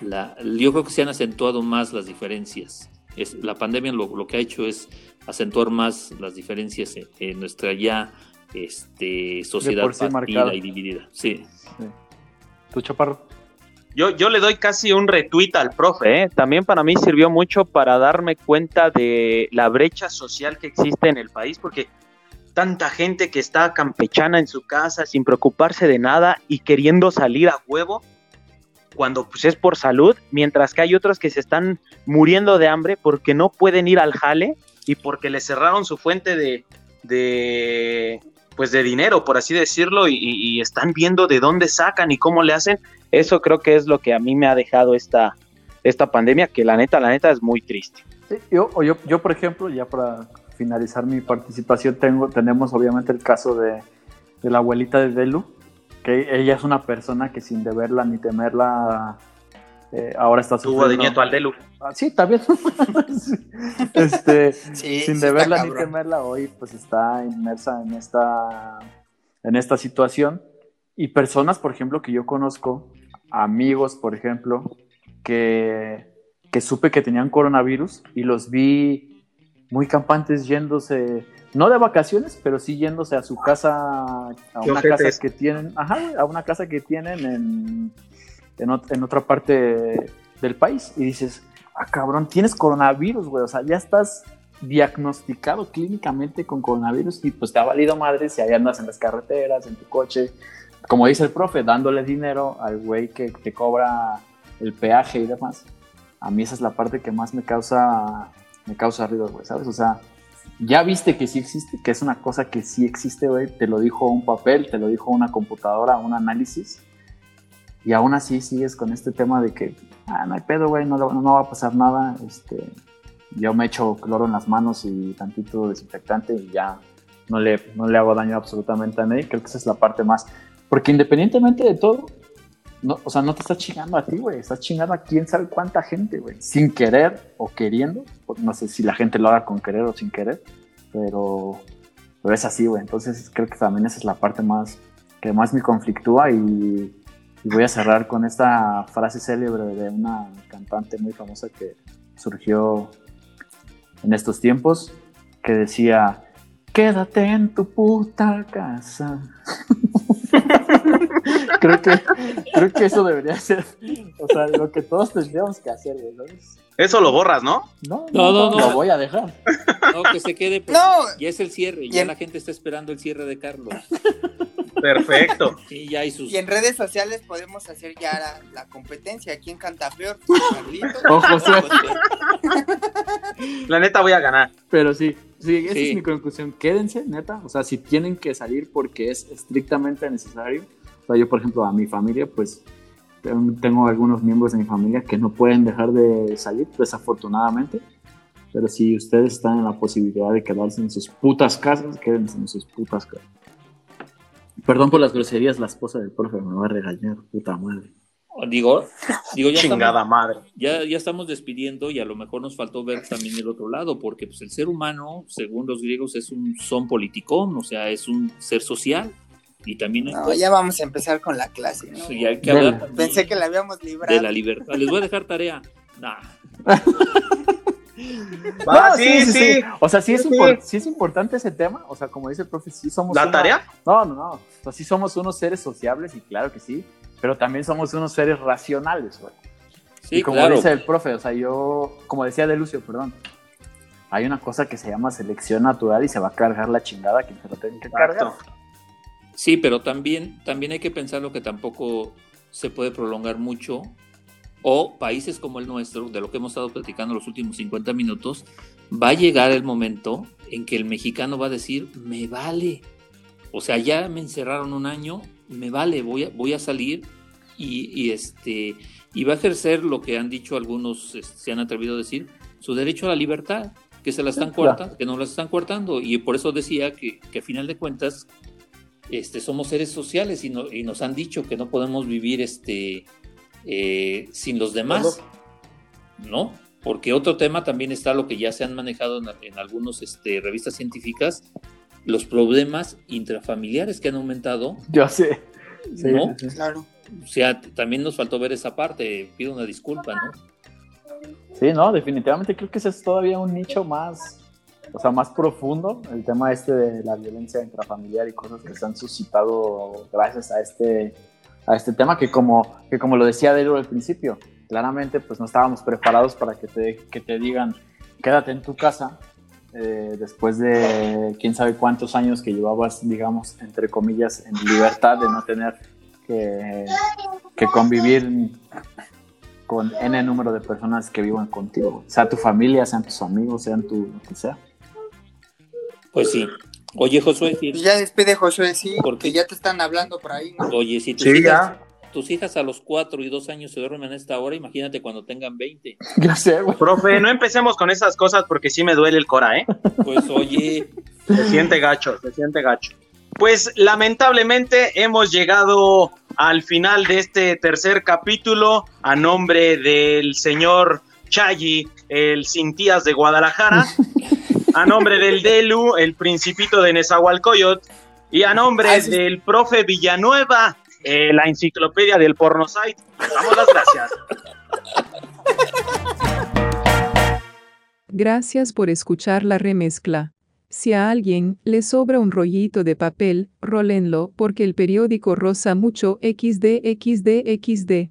la, yo creo que se han acentuado más las diferencias. Es, la pandemia lo, lo, que ha hecho es acentuar más las diferencias en, en nuestra ya este, sociedad sí partida y dividida. Sí. sí. ¿Tu chaparro? Yo, yo le doy casi un retweet al profe, ¿eh? también para mí sirvió mucho para darme cuenta de la brecha social que existe en el país, porque tanta gente que está campechana en su casa sin preocuparse de nada y queriendo salir a huevo, cuando pues es por salud, mientras que hay otros que se están muriendo de hambre porque no pueden ir al jale y porque le cerraron su fuente de, de pues de dinero, por así decirlo, y, están viendo de dónde sacan y cómo le hacen. Eso creo que es lo que a mí me ha dejado esta, esta pandemia, que la neta, la neta es muy triste. Sí, yo, yo, yo, por ejemplo, ya para finalizar mi participación, tengo, tenemos obviamente el caso de, de la abuelita de Delu, que ella es una persona que sin deberla ni temerla eh, ahora está sufriendo. Tuvo de nieto al Delu. Ah, sí, también. este, sí, sin deberla ni temerla, hoy pues está inmersa en esta, en esta situación. Y personas, por ejemplo, que yo conozco, amigos, por ejemplo, que, que supe que tenían coronavirus y los vi muy campantes yéndose no de vacaciones, pero sí yéndose a su casa, a una casa que tienen, ajá, a una casa que tienen en, en, ot en, otra parte del país. Y dices, ah, cabrón, tienes coronavirus, güey, o sea, ya estás diagnosticado clínicamente con coronavirus y pues te ha valido madre si ahí andas en las carreteras, en tu coche, como dice el profe, dándole dinero al güey que te cobra el peaje y demás. A mí esa es la parte que más me causa, me causa ruido, güey, ¿sabes? O sea, ya viste que sí existe, que es una cosa que sí existe, güey. Te lo dijo un papel, te lo dijo una computadora, un análisis. Y aún así sigues con este tema de que, ah, no hay pedo, güey, no, no, va a pasar nada. Este, yo me echo cloro en las manos y tantito desinfectante y ya no le, no le hago daño absolutamente a nadie. Creo que esa es la parte más. Porque independientemente de todo, o sea, no te estás chingando a ti, güey. Estás chingando a quién sabe cuánta gente, güey. Sin querer o queriendo. No sé si la gente lo haga con querer o sin querer. Pero, es así, güey. Entonces creo que también esa es la parte más que más me conflictúa. Y voy a cerrar con esta frase célebre de una cantante muy famosa que surgió en estos tiempos. Que decía, quédate en tu puta casa. creo que creo que eso debería ser o sea lo que todos tendríamos que hacer güey eso lo borras no no no no, no, no. lo voy a dejar no que se quede pues, no ya es el cierre ya la gente está esperando el cierre de Carlos Perfecto. Sí, ya hay sus. Y en redes sociales podemos hacer ya la, la competencia. ¿Quién canta peor? Carlito. O Josué. La neta voy a ganar. Pero sí, sí, esa Sí. es mi conclusión. Quédense, neta. O sea, si tienen que salir porque es estrictamente necesario. O sea, yo, por ejemplo, a mi familia, pues ten- tengo algunos miembros de mi familia que no pueden dejar de salir, desafortunadamente. Pero si ustedes están en la posibilidad de quedarse en sus putas casas, quédense en sus putas casas. Perdón por las groserías, la esposa del profe me va a regañar, puta madre. Digo, digo ya Chingada estamos, madre. ya, ya estamos despidiendo y a lo mejor nos faltó ver también el otro lado, porque pues, el ser humano, según los griegos, es un son politicón, o sea, es un ser social. Y también hay, No, ya vamos a empezar con la clase. ¿no? y hay que hablar Pensé que la habíamos librado. de la libertad. Les voy a dejar tarea. Nah. Va, No, sí, sí. O sea, sí es, Sí, impor- sí. sí es importante ese tema. O sea, como dice el profe, sí somos. ¿La una- tarea? No, no, no. O sea, sí somos unos seres sociables y claro que sí. Pero también somos unos seres racionales, güey. Sí, y como claro. dice el profe, o sea, yo, como decía de Lucio, perdón, hay una cosa que se llama selección natural y se va a cargar la chingada quien se lo tenga que cargar. Sí, pero también, también hay que pensar lo que tampoco se puede prolongar mucho. O países como el nuestro, de lo que hemos estado platicando los últimos 50 minutos, va a llegar el momento en que el mexicano va a decir, me vale. O sea, ya me encerraron un año, me vale, voy a, voy a salir y, y, este, y va a ejercer lo que han dicho algunos, este, se han atrevido a decir, su derecho a la libertad, que se la están cortando, que no la están cortando. Y por eso decía que, que a final de cuentas este, somos seres sociales y, no- y nos han dicho que no podemos vivir este, eh, sin los demás, ¿no? Porque otro tema también está lo que ya se han manejado en, en algunas este, revistas científicas, los problemas intrafamiliares que han aumentado, Yo sé. Sí, ¿No? sí. Claro. o sea, también nos faltó ver esa parte, pido una disculpa, ¿no? Sí, no, definitivamente creo que ese es todavía un nicho más, o sea, más profundo, el tema este de la violencia intrafamiliar y cosas que se han suscitado gracias a este, a este tema que como, que como lo decía Delo al principio, claramente pues no estábamos preparados para que te, que te digan, quédate en tu casa, eh, después de quién sabe cuántos años que llevabas, digamos, entre comillas, en libertad de no tener que, que convivir con N número de personas que vivan contigo, sea tu familia, sean tus amigos, sean tu lo que sea. Pues sí. Oye, Josué, Pues ya despide Josué, sí, ¿Por porque ya te están hablando por ahí, ¿no? oye, si tus, Sí, hijas, ya. tus hijas a los 4 y 2 años se duermen a esta hora, imagínate cuando tengan 20. Ya sé, güey. Profe, no empecemos con esas cosas porque sí me duele el cora, ¿eh? Pues oye, Se siente gacho, se siente gacho. Pues lamentablemente hemos llegado al final de este tercer capítulo a nombre del señor Chayi, el Cintías de Guadalajara, a nombre del Delu, el Principito de Nezahualcóyotl, y a nombre Ah, sí. del profe Villanueva, eh, la enciclopedia del pornosite. Damos las gracias. Gracias por escuchar la remezcla. Si a alguien le sobra un rollito de papel, rólenlo porque el periódico rosa mucho XD XD XD.